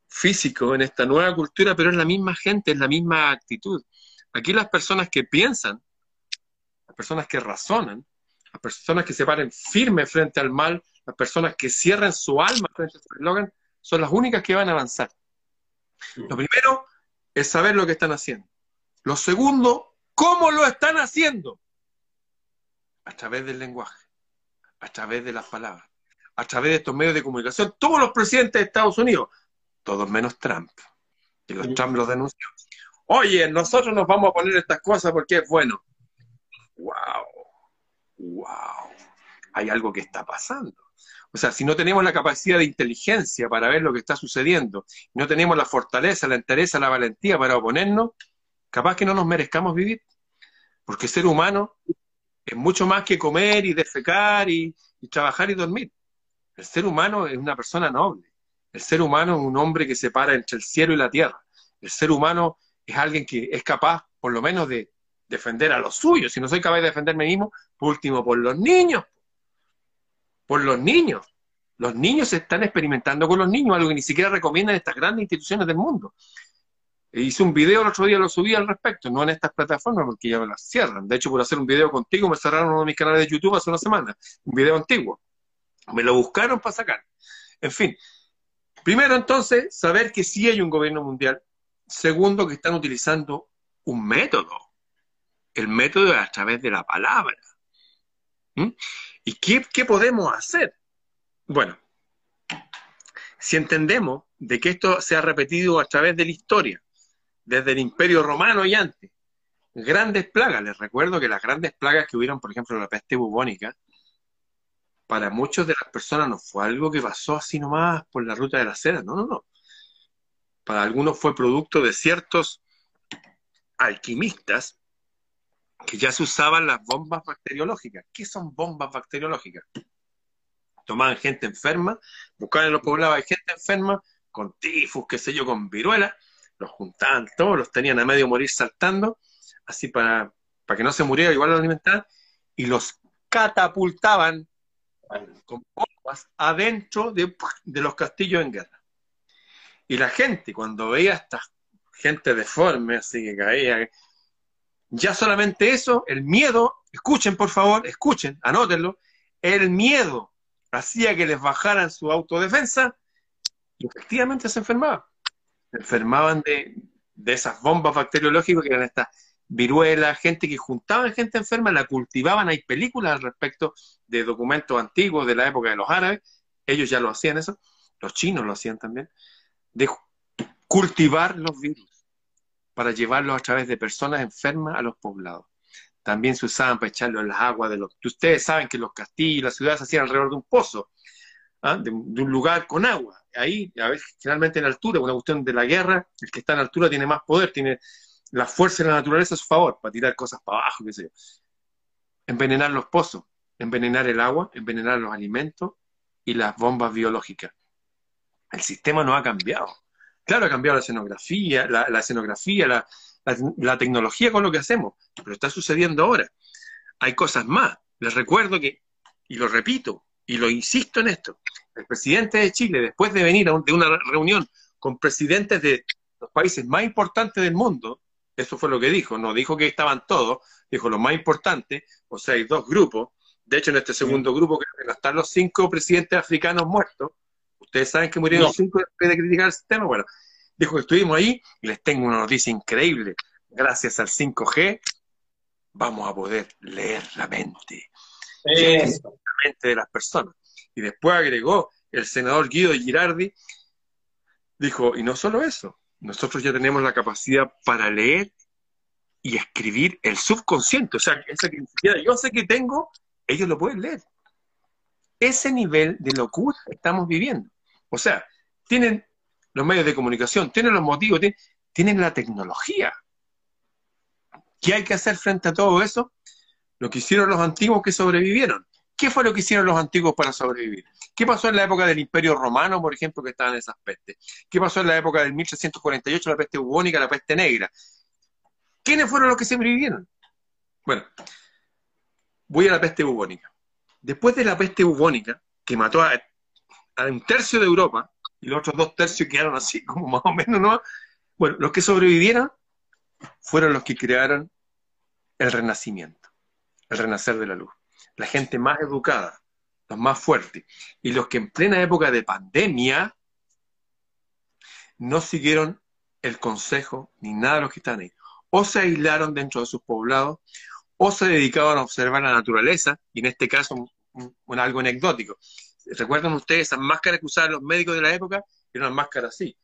físicos en esta nueva cultura, pero es la misma gente, es la misma actitud. Aquí las personas que piensan, las personas que razonan, las personas que se paren firmes frente al mal, las personas que cierran su alma frente a este eslogan, son las únicas que van a avanzar. Lo primero es saber lo que están haciendo. Lo segundo, cómo lo están haciendo. A través del lenguaje, a través de las palabras, a través de estos medios de comunicación. Todos los presidentes de Estados Unidos, todos menos Trump, y los Trump los denunció. Oye, nosotros nos vamos a poner estas cosas porque es bueno. ¡Wow! ¡Wow! Hay algo que está pasando. O sea, si no tenemos la capacidad de inteligencia para ver lo que está sucediendo, no tenemos la fortaleza, la entereza, la valentía para oponernos, capaz que no nos merezcamos vivir. Porque ser humano es mucho más que comer y defecar y, trabajar y dormir. El ser humano es una persona noble. El ser humano es un hombre que se para entre el cielo y la tierra. El ser humano es alguien que es capaz, por lo menos, de defender a los suyos. Si no soy capaz de defenderme mismo, Por último, por los niños. Por los niños. Los niños se están experimentando con los niños, algo que ni siquiera recomiendan estas grandes instituciones del mundo. Hice un video el otro día, lo subí al respecto, no en estas plataformas porque ya me las cierran. De hecho, por hacer un video contigo me cerraron uno de mis canales de YouTube hace una semana, un video antiguo. Me lo buscaron para sacar. En fin, primero entonces, saber que sí hay un gobierno mundial. Segundo, que están utilizando un método. El método es a través de la palabra. ¿Mm? ¿Y qué, podemos hacer? Bueno, si entendemos de que esto se ha repetido a través de la historia, desde el Imperio Romano y antes, grandes plagas, les recuerdo que las grandes plagas que hubieron, por ejemplo, la peste bubónica, para muchas de las personas no fue algo que pasó así nomás por la ruta de la seda, no, no, no. Para algunos fue producto de ciertos alquimistas que ya se usaban las bombas bacteriológicas. ¿Qué son bombas bacteriológicas? Tomaban gente enferma, buscaban en los poblados hay gente enferma, con tifus, qué sé yo, con viruela, los juntaban todos, los tenían a medio morir saltando, así para, para que no se muriera, igual los alimentaban, y los catapultaban con bombas adentro de, los castillos en guerra. Y la gente, cuando veía a esta gente deforme, así que caía, ya solamente eso, el miedo, escuchen por favor, escuchen, anótenlo, el miedo hacía que les bajaran su autodefensa y efectivamente se enfermaban. Se enfermaban de, de esas bombas bacteriológicas que eran estas viruela, gente que juntaban gente enferma, la cultivaban, hay películas al respecto de documentos antiguos de la época de los árabes, ellos ya lo hacían eso, los chinos lo hacían también, de cultivar los virus para llevarlos a través de personas enfermas a los poblados. También se usaban para echarlos en las aguas de los... Ustedes saben que los castillos las ciudades se hacían alrededor de un pozo, ¿ah? de, un lugar con agua. Ahí, a veces, generalmente en altura, una cuestión de la guerra, el que está en altura tiene más poder, tiene la fuerza de la naturaleza a su favor, para tirar cosas para abajo, qué sé yo. Envenenar los pozos, envenenar el agua, envenenar los alimentos y las bombas biológicas. El sistema no ha cambiado. Claro, ha cambiado la escenografía, la, escenografía, la, la, tecnología con lo que hacemos, pero está sucediendo ahora. Hay cosas más. Les recuerdo que, y lo repito, y lo insisto en esto, el presidente de Chile, después de venir a de una reunión con presidentes de los países más importantes del mundo, eso fue lo que dijo, no dijo que estaban todos, dijo lo más importante, o sea, hay dos grupos. De hecho, en este segundo grupo creo que están los cinco presidentes africanos muertos. Ustedes saben que murieron cinco después de criticar el sistema. Bueno, dijo que estuvimos ahí y les tengo una noticia increíble. Gracias al 5G vamos a poder leer la mente. La mente de las personas. Y después agregó el senador Guido Girardi, dijo, y no solo eso, nosotros ya tenemos la capacidad para leer y escribir el subconsciente. O sea, esa que yo sé que tengo, ellos lo pueden leer. Ese nivel de locura estamos viviendo. O sea, tienen los medios de comunicación, tienen los motivos, tienen, la tecnología. ¿Qué hay que hacer frente a todo eso? Lo que hicieron los antiguos que sobrevivieron. ¿Qué fue lo que hicieron los antiguos para sobrevivir? ¿Qué pasó en la época del Imperio Romano, por ejemplo, que estaban esas pestes? ¿Qué pasó en la época del 1348, la peste bubónica, la peste negra? ¿Quiénes fueron los que sobrevivieron? Bueno, voy a la peste bubónica. Después de la peste bubónica, que mató a, un tercio de Europa, y los otros dos tercios quedaron así, como más o menos, ¿no? Bueno, los que sobrevivieron fueron los que crearon el renacimiento, el renacer de la luz la gente más educada, los más fuertes, y los que en plena época de pandemia no siguieron el consejo ni nada de los que están ahí. O se aislaron dentro de sus poblados, o se dedicaban a observar la naturaleza, y en este caso un, algo anecdótico. ¿Recuerdan ustedes esas máscaras que usaban los médicos de la época? Eran unas máscaras así,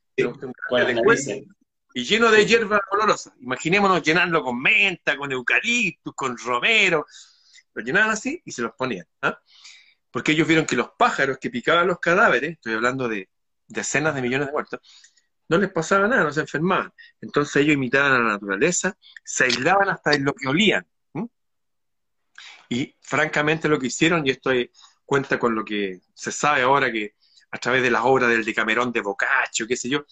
y lleno de hierbas olorosas. Imaginémonos llenarlo con menta, con eucaliptus, con romero, lo llenaban así y se los ponían. ¿ah? Porque ellos vieron que los pájaros que picaban los cadáveres, estoy hablando de decenas de millones de muertos, no les pasaba nada, no se enfermaban. Entonces ellos imitaban a la naturaleza, se aislaban hasta en lo que olían. Y francamente lo que hicieron, y esto cuenta con lo que se sabe ahora que a través de las obras del Decamerón de Boccaccio, qué sé yo,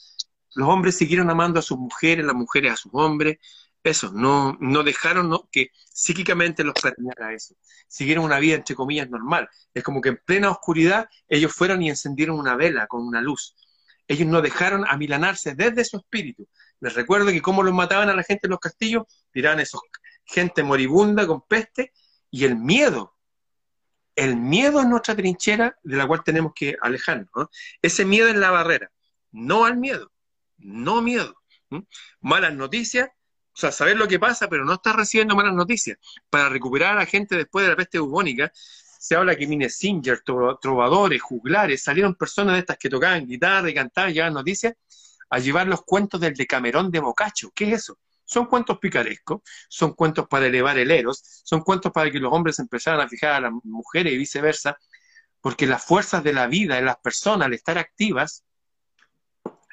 los hombres siguieron amando a sus mujeres, las mujeres a sus hombres, eso, no, no dejaron que psíquicamente los permeara eso. Siguieron una vida, entre comillas, normal. Es como que en plena oscuridad ellos fueron y encendieron una vela con una luz. Ellos no dejaron amilanarse desde su espíritu. Les recuerdo que cómo los mataban a la gente en los castillos, tiraban esos gente moribunda con peste y el miedo. El miedo es nuestra trinchera de la cual tenemos que alejarnos. Ese miedo es la barrera, no al miedo, no miedo. Malas noticias, o sea, saber lo que pasa, pero no estar recibiendo malas noticias. Para recuperar a la gente después de la peste bubónica, se habla que Mine Singer, trovadores, juglares, salieron personas de estas que tocaban guitarra y cantaban, llevaban noticias, a llevar los cuentos del Decamerón de Boccaccio. ¿Qué es eso? Son cuentos picarescos, son cuentos para elevar el eros, son cuentos para que los hombres empezaran a fijar a las mujeres y viceversa, porque las fuerzas de la vida en las personas, al estar activas,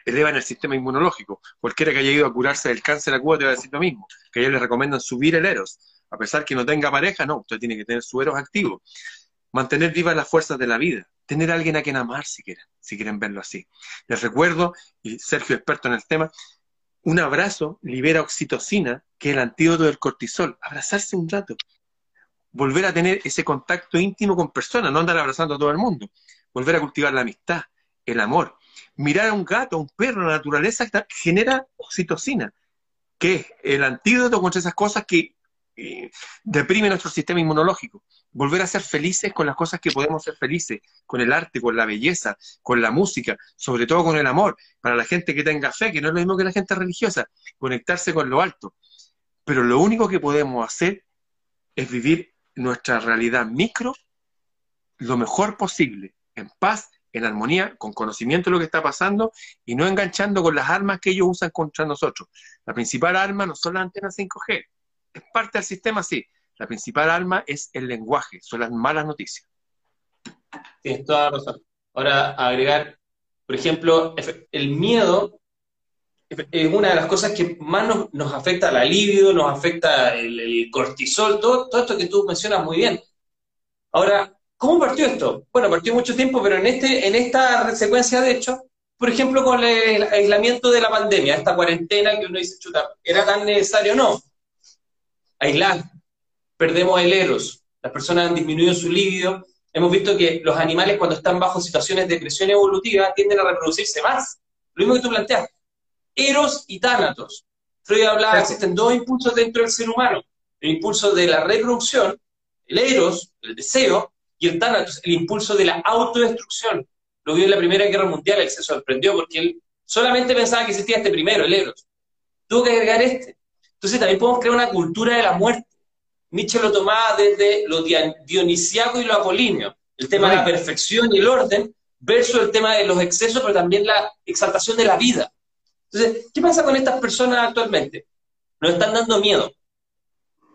elevan el sistema inmunológico. Cualquiera que haya ido a curarse del cáncer a Cuba te va a decir lo mismo, que ellos les recomiendan subir el eros. A pesar que no tenga pareja, no, usted tiene que tener su eros activo. Mantener vivas las fuerzas de la vida tener a alguien a quien amar si quieren, si quieren verlo así. Les recuerdo, y Sergio experto en el tema, un abrazo libera oxitocina, que es el antídoto del cortisol. Abrazarse un rato. Volver a tener ese contacto íntimo con personas, no andar abrazando a todo el mundo. Volver a cultivar la amistad, el amor. Mirar a un gato, a un perro, la naturaleza genera oxitocina, que es el antídoto contra esas cosas que eh, deprime nuestro sistema inmunológico volver a ser felices con las cosas que podemos ser felices, con el arte, con la belleza, con la música, sobre todo con el amor, para la gente que tenga fe, que no es lo mismo que la gente religiosa, conectarse con lo alto. Pero lo único que podemos hacer es vivir nuestra realidad micro lo mejor posible, en paz, en armonía, con conocimiento de lo que está pasando y no enganchando con las armas que ellos usan contra nosotros. La principal arma no son las antenas 5G, es parte del sistema, sí, la principal arma es el lenguaje, son las malas noticias. Tienes toda la razón. Ahora, agregar, por ejemplo, el miedo es una de las cosas que más nos, afecta al alivio, nos afecta el, cortisol, todo, esto que tú mencionas muy bien. Ahora, ¿cómo partió esto? Bueno, partió mucho tiempo, pero en, este, en esta secuencia de hecho, por ejemplo, con el aislamiento de la pandemia, esta cuarentena que uno dice, chuta, ¿era tan necesario o no? Aislar, perdemos el eros, las personas han disminuido su libido, hemos visto que los animales cuando están bajo situaciones de presión evolutiva tienden a reproducirse más. Lo mismo que tú planteas, eros y tánatos. Freud hablaba, que existen dos impulsos dentro del ser humano, el impulso de la reproducción, el eros, el deseo, y el tánatos, el impulso de la autodestrucción. Lo vio en la Primera Guerra Mundial, él se sorprendió porque él solamente pensaba que existía este primero, el eros. Tuvo que agregar este. Entonces también podemos crear una cultura de la muerte Nietzsche lo tomaba desde lo dionisiaco y lo apolíneo, el tema de la perfección y el orden, versus el tema de los excesos, pero también la exaltación de la vida. Entonces, ¿qué pasa con estas personas actualmente? Nos están dando miedo,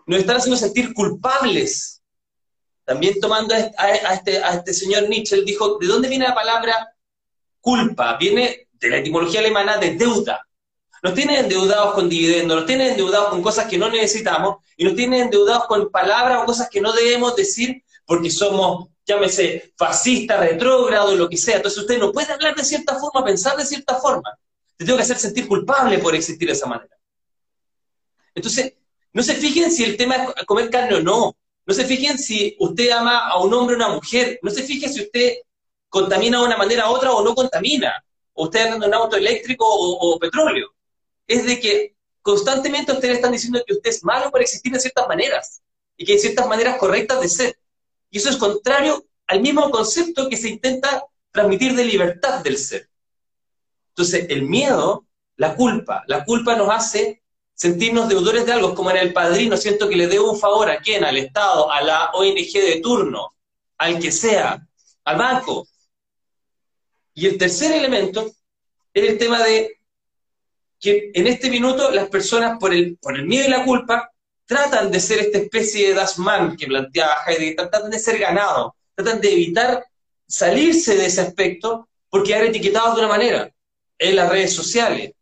nos están haciendo sentir culpables. También tomando a este, a este señor Nietzsche, él dijo, ¿de dónde viene la palabra culpa? Viene de la etimología alemana de deuda. Nos tienen endeudados con dividendos, nos tienen endeudados con cosas que no necesitamos y nos tienen endeudados con palabras o cosas que no debemos decir porque somos, llámese, fascistas, retrógrados, lo que sea. Entonces usted no puede hablar de cierta forma, pensar de cierta forma. Te tengo que hacer sentir culpable por existir de esa manera. Entonces, no se fijen si el tema es comer carne o no. No se fijen si usted ama a un hombre o una mujer. No se fijen si usted contamina de una manera u otra o no contamina. O usted anda en un auto eléctrico o petróleo es de que constantemente ustedes están diciendo que usted es malo por existir de ciertas maneras y que hay ciertas maneras correctas de ser. Y eso es contrario al mismo concepto que se intenta transmitir de libertad del ser. Entonces, el miedo, la culpa, la culpa nos hace sentirnos deudores de algo, como en el padrino, siento que le debo un favor a quién, al Estado, a la ONG de turno, al que sea, al banco. Y el tercer elemento es el tema de que en este minuto las personas, por el, por el miedo y la culpa, tratan de ser esta especie de Dasman que planteaba Heidegger, tratan de ser ganados, tratan de evitar salirse de ese aspecto porque quedar etiquetados de una manera en las redes sociales,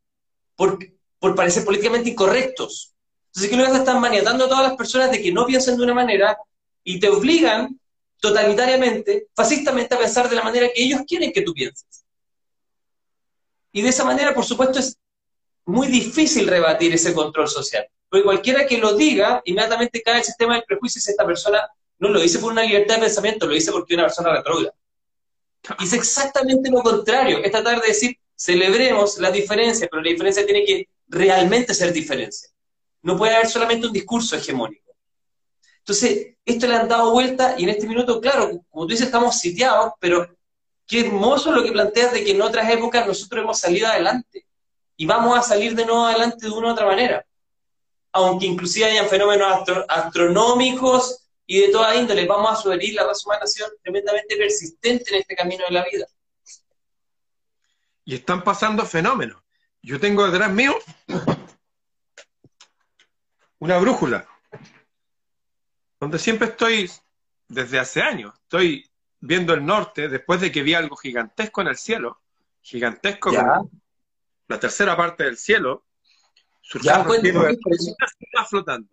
por, por parecer políticamente incorrectos. Entonces, ¿qué lo que están maniatando a todas las personas de que no piensen de una manera y te obligan totalitariamente, fascistamente, a pensar de la manera que ellos quieren que tú pienses. Y de esa manera, por supuesto, es muy difícil rebatir ese control social. Porque cualquiera que lo diga, inmediatamente cae el sistema del prejuicio y esta persona no lo dice por una libertad de pensamiento, lo dice porque es una persona retrógrada. Y es exactamente lo contrario, es tratar de decir, celebremos la diferencia, pero la diferencia tiene que realmente ser diferencia. No puede haber solamente un discurso hegemónico. Entonces, esto le han dado vuelta y en este minuto, claro, como tú dices, estamos sitiados, pero qué hermoso lo que planteas de que en otras épocas nosotros hemos salido adelante y vamos a salir de nuevo adelante de una u otra manera. Aunque inclusive hayan fenómenos astronómicos y de toda índole, vamos a sugerir la raza humana ha tremendamente persistente en este camino de la vida. Y están pasando fenómenos. Yo tengo detrás mío una brújula, donde siempre estoy, desde hace años, estoy viendo el norte después de que vi algo gigantesco en el cielo, gigantesco, la tercera parte del cielo, surgiendo flotando,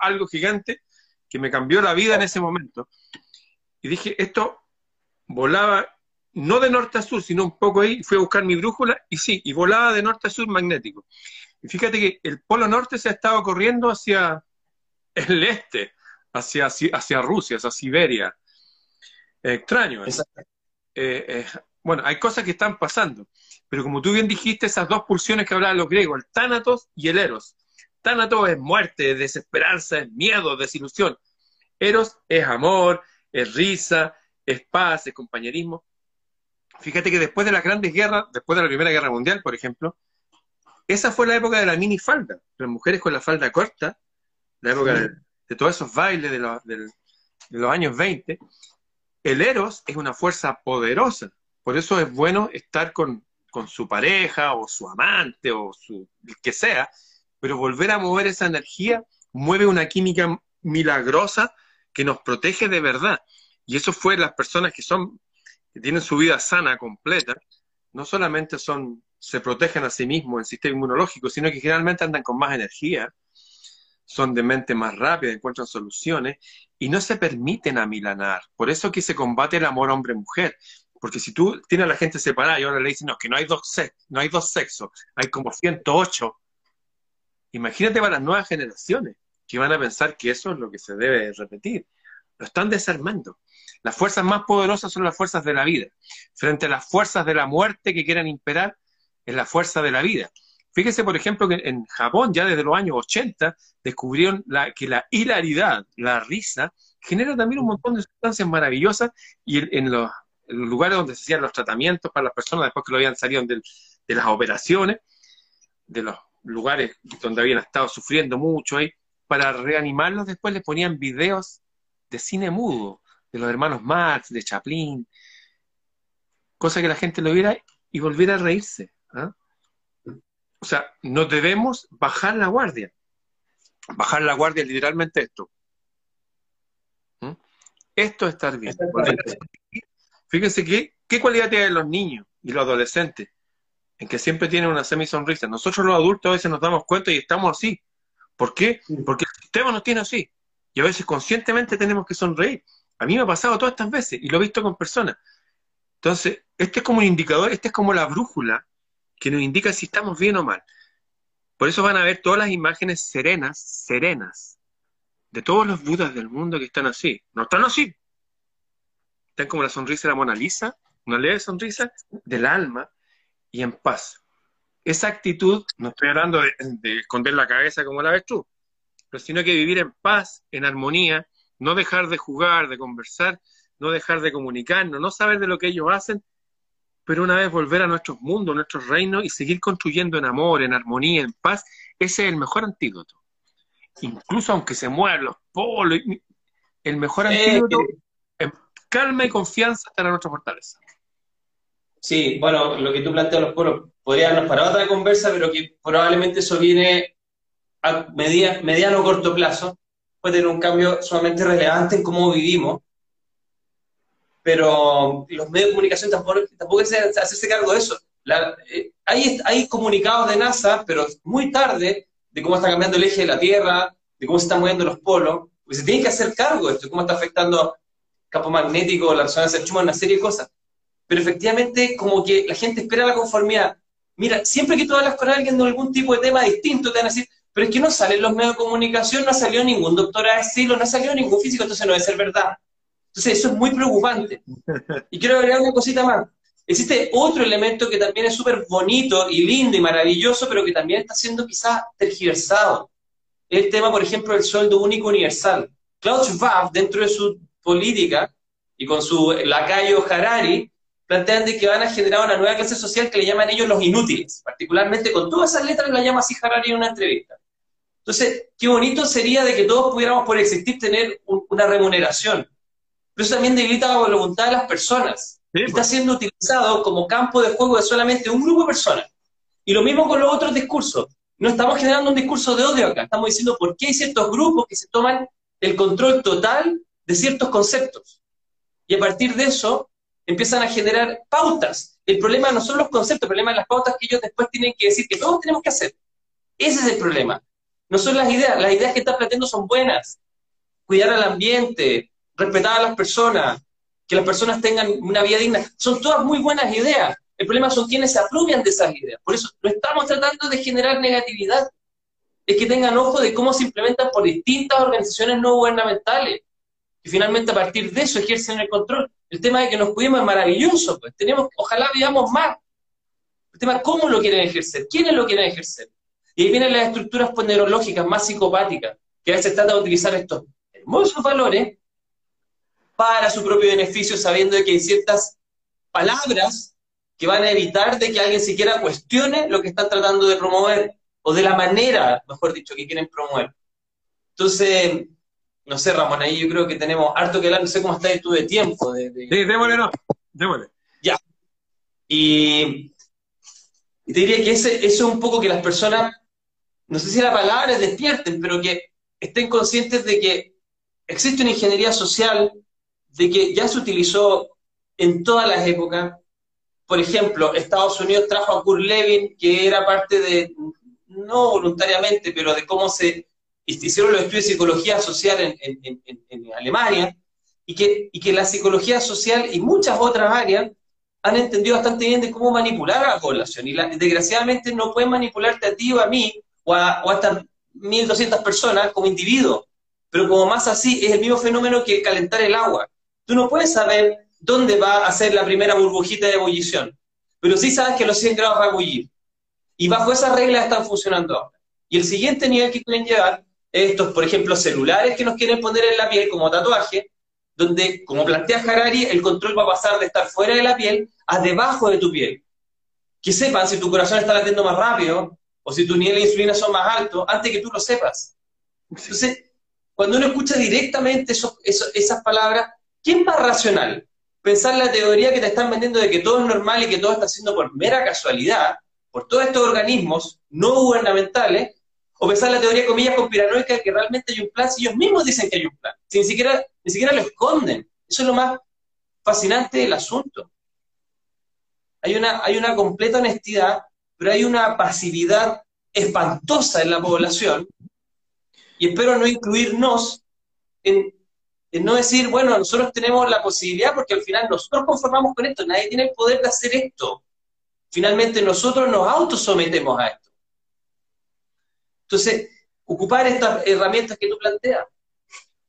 algo gigante que me cambió la vida en ese momento. Y dije, esto volaba no de norte a sur, sino un poco ahí, fui a buscar mi brújula y sí, y volaba de norte a sur magnético. Y fíjate que el polo norte se ha estado corriendo hacia el este, hacia, hacia Rusia, hacia Siberia. extraño. eh, bueno, hay cosas que están pasando, pero como tú bien dijiste, esas dos pulsiones que hablaban los griegos, el tánatos y el eros. Tánatos es muerte, desesperanza, es miedo, desilusión. Eros es amor, es risa, es paz, es compañerismo. Fíjate que después de las grandes guerras, después de la Primera Guerra Mundial, por ejemplo, esa fue la época de la minifalda, las mujeres con la falda corta, la época de, todos esos bailes de, los años 20. El Eros es una fuerza poderosa, por eso es bueno estar con, su pareja o su amante o su el que sea, pero volver a mover esa energía mueve una química milagrosa que nos protege de verdad. Y eso fue las personas que son que tienen su vida sana completa, no solamente son se protegen a sí mismos en sistema inmunológico, sino que generalmente andan con más energía, son de mente más rápida, encuentran soluciones y no se permiten amilanar. Por eso que se combate el amor hombre-mujer. Porque si tú tienes a la gente separada y ahora le dicen no, que no hay dos, no hay dos sexos, hay como 108, imagínate para las nuevas generaciones que van a pensar que eso es lo que se debe repetir. Lo están desarmando. Las fuerzas más poderosas son las fuerzas de la vida. Frente a las fuerzas de la muerte que quieran imperar, es la fuerza de la vida. Fíjese, por ejemplo, que en Japón ya desde los años 80 descubrieron que la hilaridad, la risa, genera también un montón de sustancias maravillosas y en, los, lugares donde se hacían los tratamientos para las personas después que lo habían salido de, las operaciones, de los lugares donde habían estado sufriendo mucho para reanimarlos después les ponían videos de cine mudo, de los hermanos Marx, de Chaplin, cosa que la gente lo viera y volviera a reírse. ¿ah? O sea, no debemos bajar la guardia. Bajar la guardia literalmente esto. ¿Mm? Esto es estar bien. Fíjense que, qué cualidad tienen los niños y los adolescentes, en que siempre tienen una semisonrisa. Nosotros los adultos a veces nos damos cuenta y estamos así. ¿Por qué? Porque el sistema nos tiene así. Y a veces conscientemente tenemos que sonreír. A mí me ha pasado todas estas veces y lo he visto con personas. Entonces, este es como un indicador, este es como la brújula que nos indica si estamos bien o mal. Por eso van a ver todas las imágenes serenas, serenas, de todos los budas del mundo que están así. No están así. Están como la sonrisa de la Mona Lisa, una leve sonrisa del alma y en paz. Esa actitud, no estoy hablando de, de esconder la cabeza como la ves tú, pero sino que vivir en paz, en armonía, no dejar de jugar, de conversar, no dejar de comunicarnos, no saber de lo que ellos hacen, pero una vez volver a nuestros mundos, a nuestros reinos y seguir construyendo en amor, en armonía, en paz, ese es el mejor antídoto. Incluso aunque se mueran los polos, el mejor antídoto es calma y confianza para nuestra fortaleza. Sí, bueno, lo que tú planteas los polos podría darnos para otra conversa, pero que probablemente eso viene a mediano o corto plazo, puede tener un cambio sumamente relevante en cómo vivimos pero los medios de comunicación tampoco, tampoco es hacerse cargo de eso. Eh, hay, hay comunicados de NASA, pero muy tarde, de cómo está cambiando el eje de la Tierra, de cómo se están moviendo los polos, pues se tiene que hacer cargo de esto, cómo está afectando campo magnético, la resonancia del Schumann, una serie de cosas. Pero efectivamente, como que la gente espera la conformidad. Mira, siempre que tú hablas con alguien de algún tipo de tema distinto, te van a decir, pero es que no salen los medios de comunicación, no ha salido ningún doctor a decirlo, no ha salido ningún físico, entonces no debe ser verdad. Entonces eso es muy preocupante. Y quiero agregar una cosita más. Existe otro elemento que también es súper bonito y lindo y maravilloso, pero que también está siendo quizás tergiversado. El tema, por ejemplo, del sueldo único universal. Klaus Schwab, dentro de su política y con su lacayo Harari, plantean de que van a generar una nueva clase social que le llaman ellos los inútiles. Particularmente con todas esas letras la llama así Harari en una entrevista. Entonces, qué bonito sería de que todos pudiéramos por existir tener una remuneración. Pero eso también debilita la voluntad de las personas. Está pues. siendo utilizado como campo de juego de solamente un grupo de personas. Y lo mismo con los otros discursos. No estamos generando un discurso de odio acá, estamos diciendo por qué hay ciertos grupos que se toman el control total de ciertos conceptos. Y a partir de eso empiezan a generar pautas. El problema no son los conceptos, el problema es las pautas que ellos después tienen que decir que todos tenemos que hacer. Ese es el problema. No son las ideas, las ideas que están planteando son buenas. Cuidar al ambiente, respetar a las personas, que las personas tengan una vida digna. Son todas muy buenas ideas. El problema son quienes se apropian de esas ideas. Por eso no estamos tratando de generar negatividad. Es que tengan ojo de cómo se implementan por distintas organizaciones no gubernamentales. Y finalmente a partir de eso ejercen el control. El tema de que nos cuidemos es maravilloso. Pues tenemos, ojalá vivamos más. El tema es cómo lo quieren ejercer, quiénes lo quieren ejercer. Y ahí vienen las estructuras neurológicas más psicopáticas, que a veces trata de utilizar estos hermosos valores para su propio beneficio, sabiendo de que hay ciertas palabras que van a evitar de que alguien siquiera cuestione lo que están tratando de promover, o de la manera, mejor dicho, que quieren promover. Entonces, no sé, Ramón, ahí yo creo que tenemos harto que hablar, no sé cómo estás tú de tiempo. De, Sí, démosle, no, démosle. Ya. Y, te diría que ese, eso es un poco que las personas, no sé si la palabra es despierten, pero que estén conscientes de que existe una ingeniería social de que ya se utilizó en todas las épocas. Por ejemplo, Estados Unidos trajo a Kurt Levin, que era parte de, no voluntariamente, pero de cómo se hicieron los estudios de psicología social en, Alemania, y que, y que la psicología social y muchas otras áreas han entendido bastante bien de cómo manipular a la población. Y desgraciadamente no pueden manipularte a ti o a mí, o a, o a estas 1.200 personas como individuo. Pero como más así, es el mismo fenómeno que calentar el agua. Tú no puedes saber dónde va a ser la primera burbujita de ebullición, pero sí sabes que los 100 grados va a ebullir. Y bajo esas reglas están funcionando ahora. Y el siguiente nivel que quieren llegar estos, por ejemplo, celulares que nos quieren poner en la piel como tatuaje, donde, como plantea Harari, el control va a pasar de estar fuera de la piel a debajo de tu piel. Que sepan si tu corazón está latiendo más rápido o si tu nivel de insulina son más altos, antes que tú lo sepas. Entonces, cuando uno escucha directamente esas palabras, ¿Quién más racional? Pensar la teoría que te están vendiendo de que todo es normal y que todo está haciendo por mera casualidad, por todos estos organismos no gubernamentales, o pensar la teoría, comillas, conspiranoica que realmente hay un plan si ellos mismos dicen que hay un plan, si ni siquiera, ni siquiera lo esconden. Eso es lo más fascinante del asunto. Hay una, hay una completa honestidad, pero hay una pasividad espantosa en la población, y espero no incluirnos en no decir, bueno, nosotros tenemos la posibilidad porque al final nosotros conformamos con esto, nadie tiene el poder de hacer esto. Finalmente nosotros nos autosometemos a esto. Entonces, ocupar estas herramientas que tú planteas.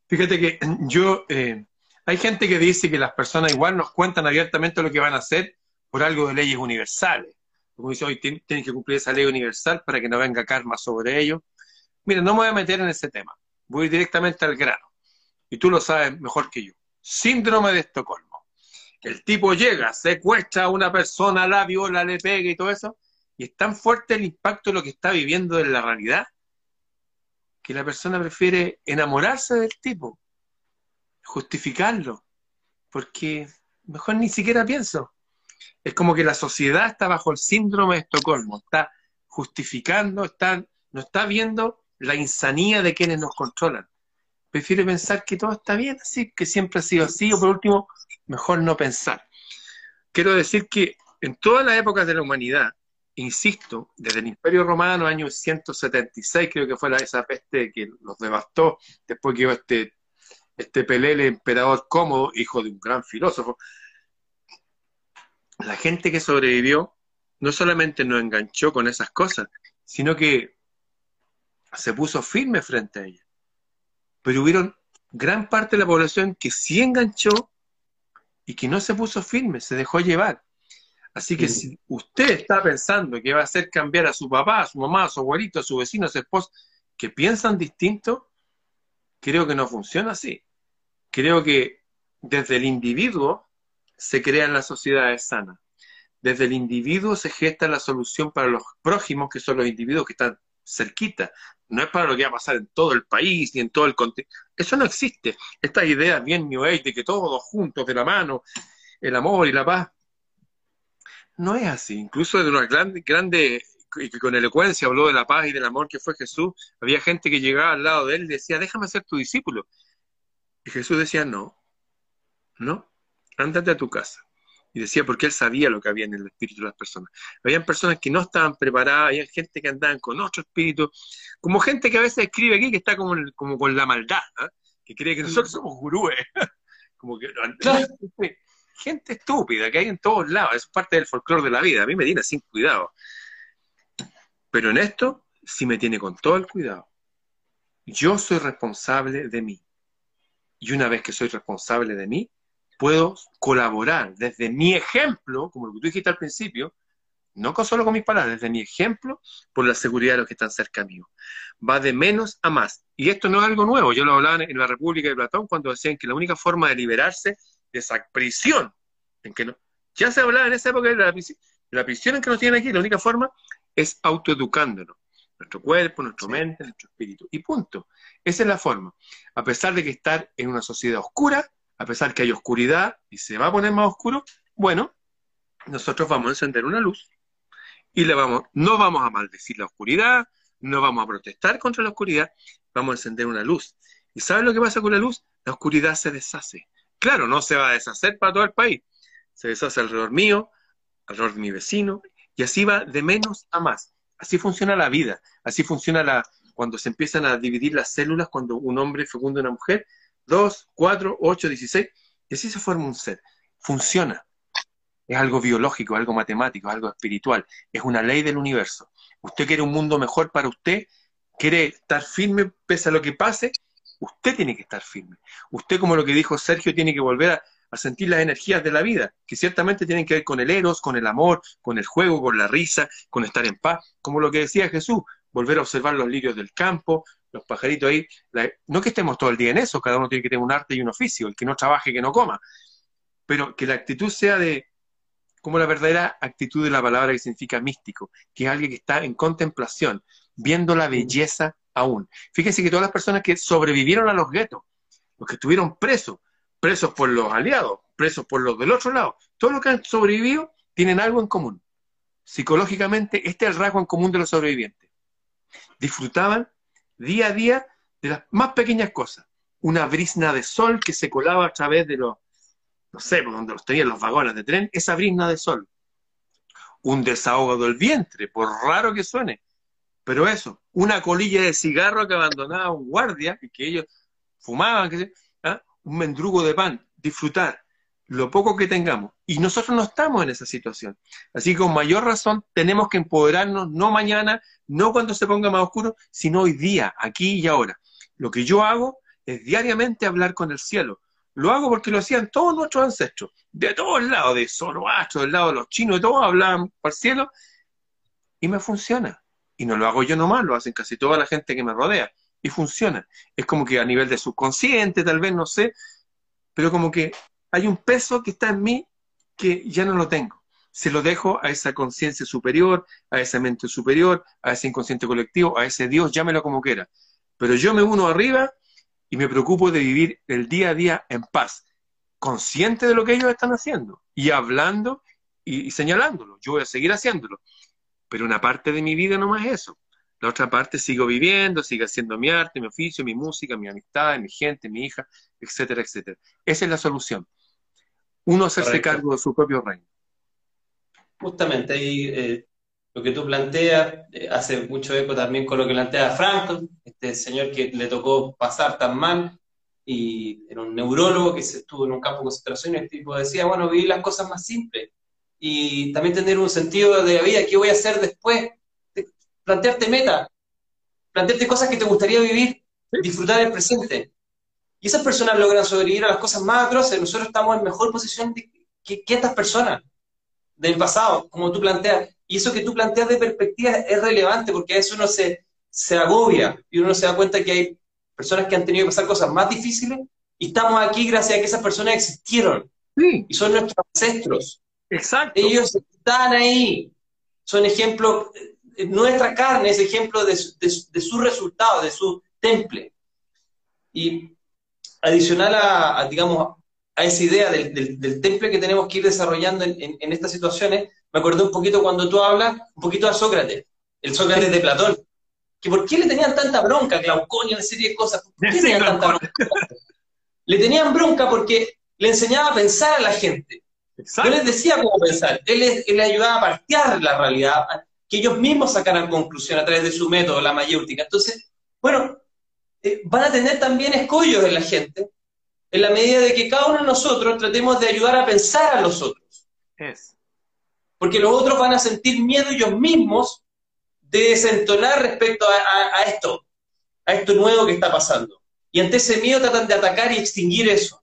Fíjate que yo, eh, hay gente que dice que las personas igual nos cuentan abiertamente lo que van a hacer por algo de leyes universales. Como dice hoy, tienen que cumplir esa ley universal para que no venga karma sobre ellos. Mira, no me voy a meter en ese tema, voy directamente al grano y tú lo sabes mejor que yo. Síndrome de Estocolmo. El tipo llega, secuestra a una persona, la viola, le pega y todo eso, y es tan fuerte el impacto de lo que está viviendo en la realidad que la persona prefiere enamorarse del tipo, justificarlo, porque mejor ni siquiera pienso. Es como que la sociedad está bajo el síndrome de Estocolmo, está justificando, está, no está viendo la insanía de quienes nos controlan prefiere pensar que todo está bien así, que siempre ha sido así, o por último, mejor no pensar. Quiero decir que en todas las épocas de la humanidad, insisto, desde el Imperio Romano, año 176, creo que fue la, esa peste que los devastó, después que este, este Pelele, emperador cómodo, hijo de un gran filósofo, la gente que sobrevivió no solamente nos enganchó con esas cosas, sino que se puso firme frente a ella. Pero hubieron gran parte de la población que sí enganchó y que no se puso firme, se dejó llevar. Así que si usted está pensando que va a hacer cambiar a su papá, a su mamá, a su abuelito, a su vecino, a su esposo, que piensan distinto, creo que no funciona así. Creo que desde el individuo se crean las sociedades sanas. Desde el individuo se gesta la solución para los prójimos, que son los individuos que están cerquita. No es para lo que va a pasar en todo el país ni en todo el continente. Eso no existe. Esta idea bien New Age de que todos juntos, de la mano, el amor y la paz, no es así. Incluso de una grande, grande y que con elocuencia habló de la paz y del amor que fue Jesús, había gente que llegaba al lado de él y decía, déjame ser tu discípulo. Y Jesús decía, no, no, ándate a tu casa. Y decía, porque él sabía lo que había en el espíritu de las personas. Habían personas que no estaban preparadas, había gente que andaban con otro espíritu, como gente que a veces escribe aquí que está como, como con la maldad, ¿ah? que cree que nosotros somos gurúes. como que, gente estúpida que hay en todos lados, es parte del folclore de la vida, a mí me tiene sin cuidado. Pero en esto sí me tiene con todo el cuidado. Yo soy responsable de mí. Y una vez que soy responsable de mí, puedo colaborar desde mi ejemplo, como lo que tú dijiste al principio, no solo con mis palabras, desde mi ejemplo, por la seguridad de los que están cerca mío. Va de menos a más. Y esto no es algo nuevo. Yo lo hablaba en la República de Platón cuando decían que la única forma de liberarse de esa prisión, en que no, ya se hablaba en esa época de la, prisión, la prisión en que nos tienen aquí, la única forma es autoeducándonos. Nuestro cuerpo, nuestra mente, nuestro espíritu. Y punto. Esa es la forma. A pesar de que estar en una sociedad oscura, a pesar que hay oscuridad y se va a poner más oscuro, bueno, nosotros vamos a encender una luz y le vamos, no vamos a maldecir la oscuridad, no vamos a protestar contra la oscuridad, vamos a encender una luz. ¿Y sabes lo que pasa con la luz? La oscuridad se deshace. Claro, no se va a deshacer para todo el país. Se deshace alrededor mío, alrededor de mi vecino, y así va de menos a más. Así funciona la vida, así funciona la, cuando se empiezan a dividir las células, cuando un hombre fecunda a una mujer, dos, cuatro, ocho, dieciséis, y así se forma un ser. Funciona. Es algo biológico, algo matemático, algo espiritual. Es una ley del universo. Usted quiere un mundo mejor para usted, quiere estar firme pese a lo que pase, usted tiene que estar firme. Usted, como lo que dijo Sergio, tiene que volver a, sentir las energías de la vida, que ciertamente tienen que ver con el eros, con el amor, con el juego, con la risa, con estar en paz, como lo que decía Jesús, volver a observar los lirios del campo, los pajaritos ahí, no que estemos todo el día en eso, cada uno tiene que tener un arte y un oficio, el que no trabaje, que no coma, pero que la actitud sea de, como la verdadera actitud de la palabra que significa místico, que es alguien que está en contemplación, viendo la belleza aún. Fíjense que todas las personas que sobrevivieron a los guetos, los que estuvieron presos, presos por los aliados, presos por los del otro lado, todos los que han sobrevivido tienen algo en común. Psicológicamente, este es el rasgo en común de los sobrevivientes. Disfrutaban día a día de las más pequeñas cosas. Una brisna de sol que se colaba a través de los, no sé, por donde los tenían los vagones de tren, esa brisna de sol. Un desahogo del vientre, por raro que suene. Pero eso, una colilla de cigarro que abandonaba un guardia y que ellos fumaban, que un mendrugo de pan, disfrutar lo poco que tengamos. Y nosotros no estamos en esa situación. Así que con mayor razón tenemos que empoderarnos, no mañana, no cuando se ponga más oscuro, sino hoy día, aquí y ahora. Lo que yo hago es diariamente hablar con el cielo. Lo hago porque lo hacían todos nuestros ancestros, de todos lados, de Zoroastro, del lado de los chinos, de todos hablaban por el cielo, y me funciona. Y no lo hago yo nomás, lo hacen casi toda la gente que me rodea y funciona. Es como que a nivel de subconsciente, tal vez, no sé, pero como que hay un peso que está en mí que ya no lo tengo. Se lo dejo a esa conciencia superior, a esa mente superior, a ese inconsciente colectivo, a ese Dios, llámelo como quiera. Pero yo me uno arriba y me preocupo de vivir el día a día en paz, consciente de lo que ellos están haciendo y hablando y, y señalándolo. Yo voy a seguir haciéndolo. Pero una parte de mi vida no más es eso. La otra parte sigo viviendo, sigo haciendo mi arte, mi oficio, mi música, mi amistad, mi gente, mi hija, etcétera, etcétera. Esa es la solución. Uno hacerse cargo de su propio reino. Justamente ahí eh, lo que tú planteas eh, hace mucho eco también con lo que plantea Franklin, este señor que le tocó pasar tan mal y era un neurólogo que se estuvo en un campo de concentración y el tipo decía, bueno, vivir las cosas más simples y también tener un sentido de la vida, ¿qué voy a hacer después? plantearte meta. plantearte cosas que te gustaría vivir, disfrutar del presente. Y esas personas logran sobrevivir a las cosas más atroces. Nosotros estamos en mejor posición que, que estas personas del pasado, como tú planteas. Y eso que tú planteas de perspectiva es relevante porque a eso uno se, se agobia y uno se da cuenta que hay personas que han tenido que pasar cosas más difíciles y estamos aquí gracias a que esas personas existieron. Y son nuestros ancestros. Exacto. Ellos están ahí. Son ejemplos, eh, nuestra carne es ejemplo de, de, su resultado, de su temple. Y adicional a, digamos, a esa idea del, del, temple que tenemos que ir desarrollando en, en, estas situaciones, me acordé un poquito cuando tú hablas, un poquito a Sócrates, el Sócrates de Platón, que por qué le tenían tanta bronca, Glauconio, una serie de cosas, ¿por qué le tenían tanta bronca? Le tenían bronca porque le enseñaba a pensar a la gente. No les decía cómo pensar, él les, ayudaba a partear la realidad, que ellos mismos sacaran conclusión a través de su método, la mayéutica. Entonces, bueno, eh, van a tener también escollos en la gente, en la medida de que cada uno de nosotros tratemos de ayudar a pensar a los otros. Porque los otros van a sentir miedo ellos mismos de desentonar respecto a, esto, a esto nuevo que está pasando. Y ante ese miedo tratan de atacar y extinguir eso.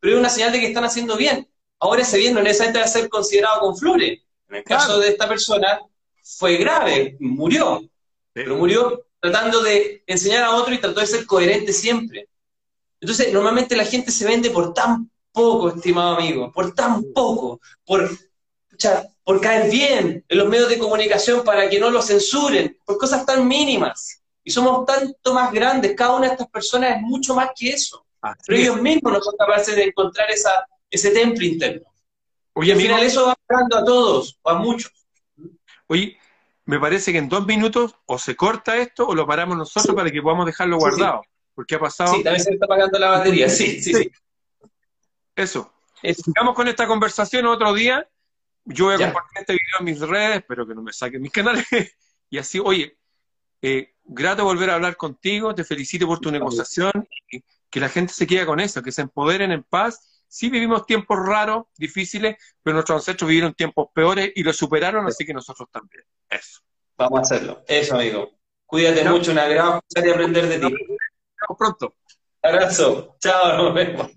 Pero es una señal de que están haciendo bien. Ahora ese bien no necesariamente va a ser considerado con flores. En el caso de esta persona fue grave, murió. Pero murió tratando de enseñar a otro y trató de ser coherente siempre. Entonces, normalmente la gente se vende por tan poco, estimado amigo, por tan poco, por, por caer bien en los medios de comunicación para que no lo censuren, por cosas tan mínimas. Y somos tanto más grandes, cada una de estas personas es mucho más que eso. Pero ellos mismos no son capaces de encontrar esa, ese templo interno. Oye, al final eso va pagando a todos, o a muchos. Oye, me parece que en dos minutos o se corta esto o lo paramos nosotros para que podamos dejarlo guardado. Porque ha pasado. Sí, también se está apagando la batería, sí, sí, sí. Eso. Sigamos con esta conversación otro día. Yo voy a compartir este video en mis redes, espero que no me saquen mis canales. y así, oye, eh, grato volver a hablar contigo, te felicito por tu negociación, y que la gente se quede con eso, que se empoderen en paz Sí vivimos tiempos raros, difíciles, pero nuestros ancestros vivieron tiempos peores y lo superaron, así que nosotros también. Eso. Vamos a hacerlo. Eso, amigo. Cuídate mucho, un agrado aprender de ti. Nos vemos pronto. Abrazo. Chao, nos vemos.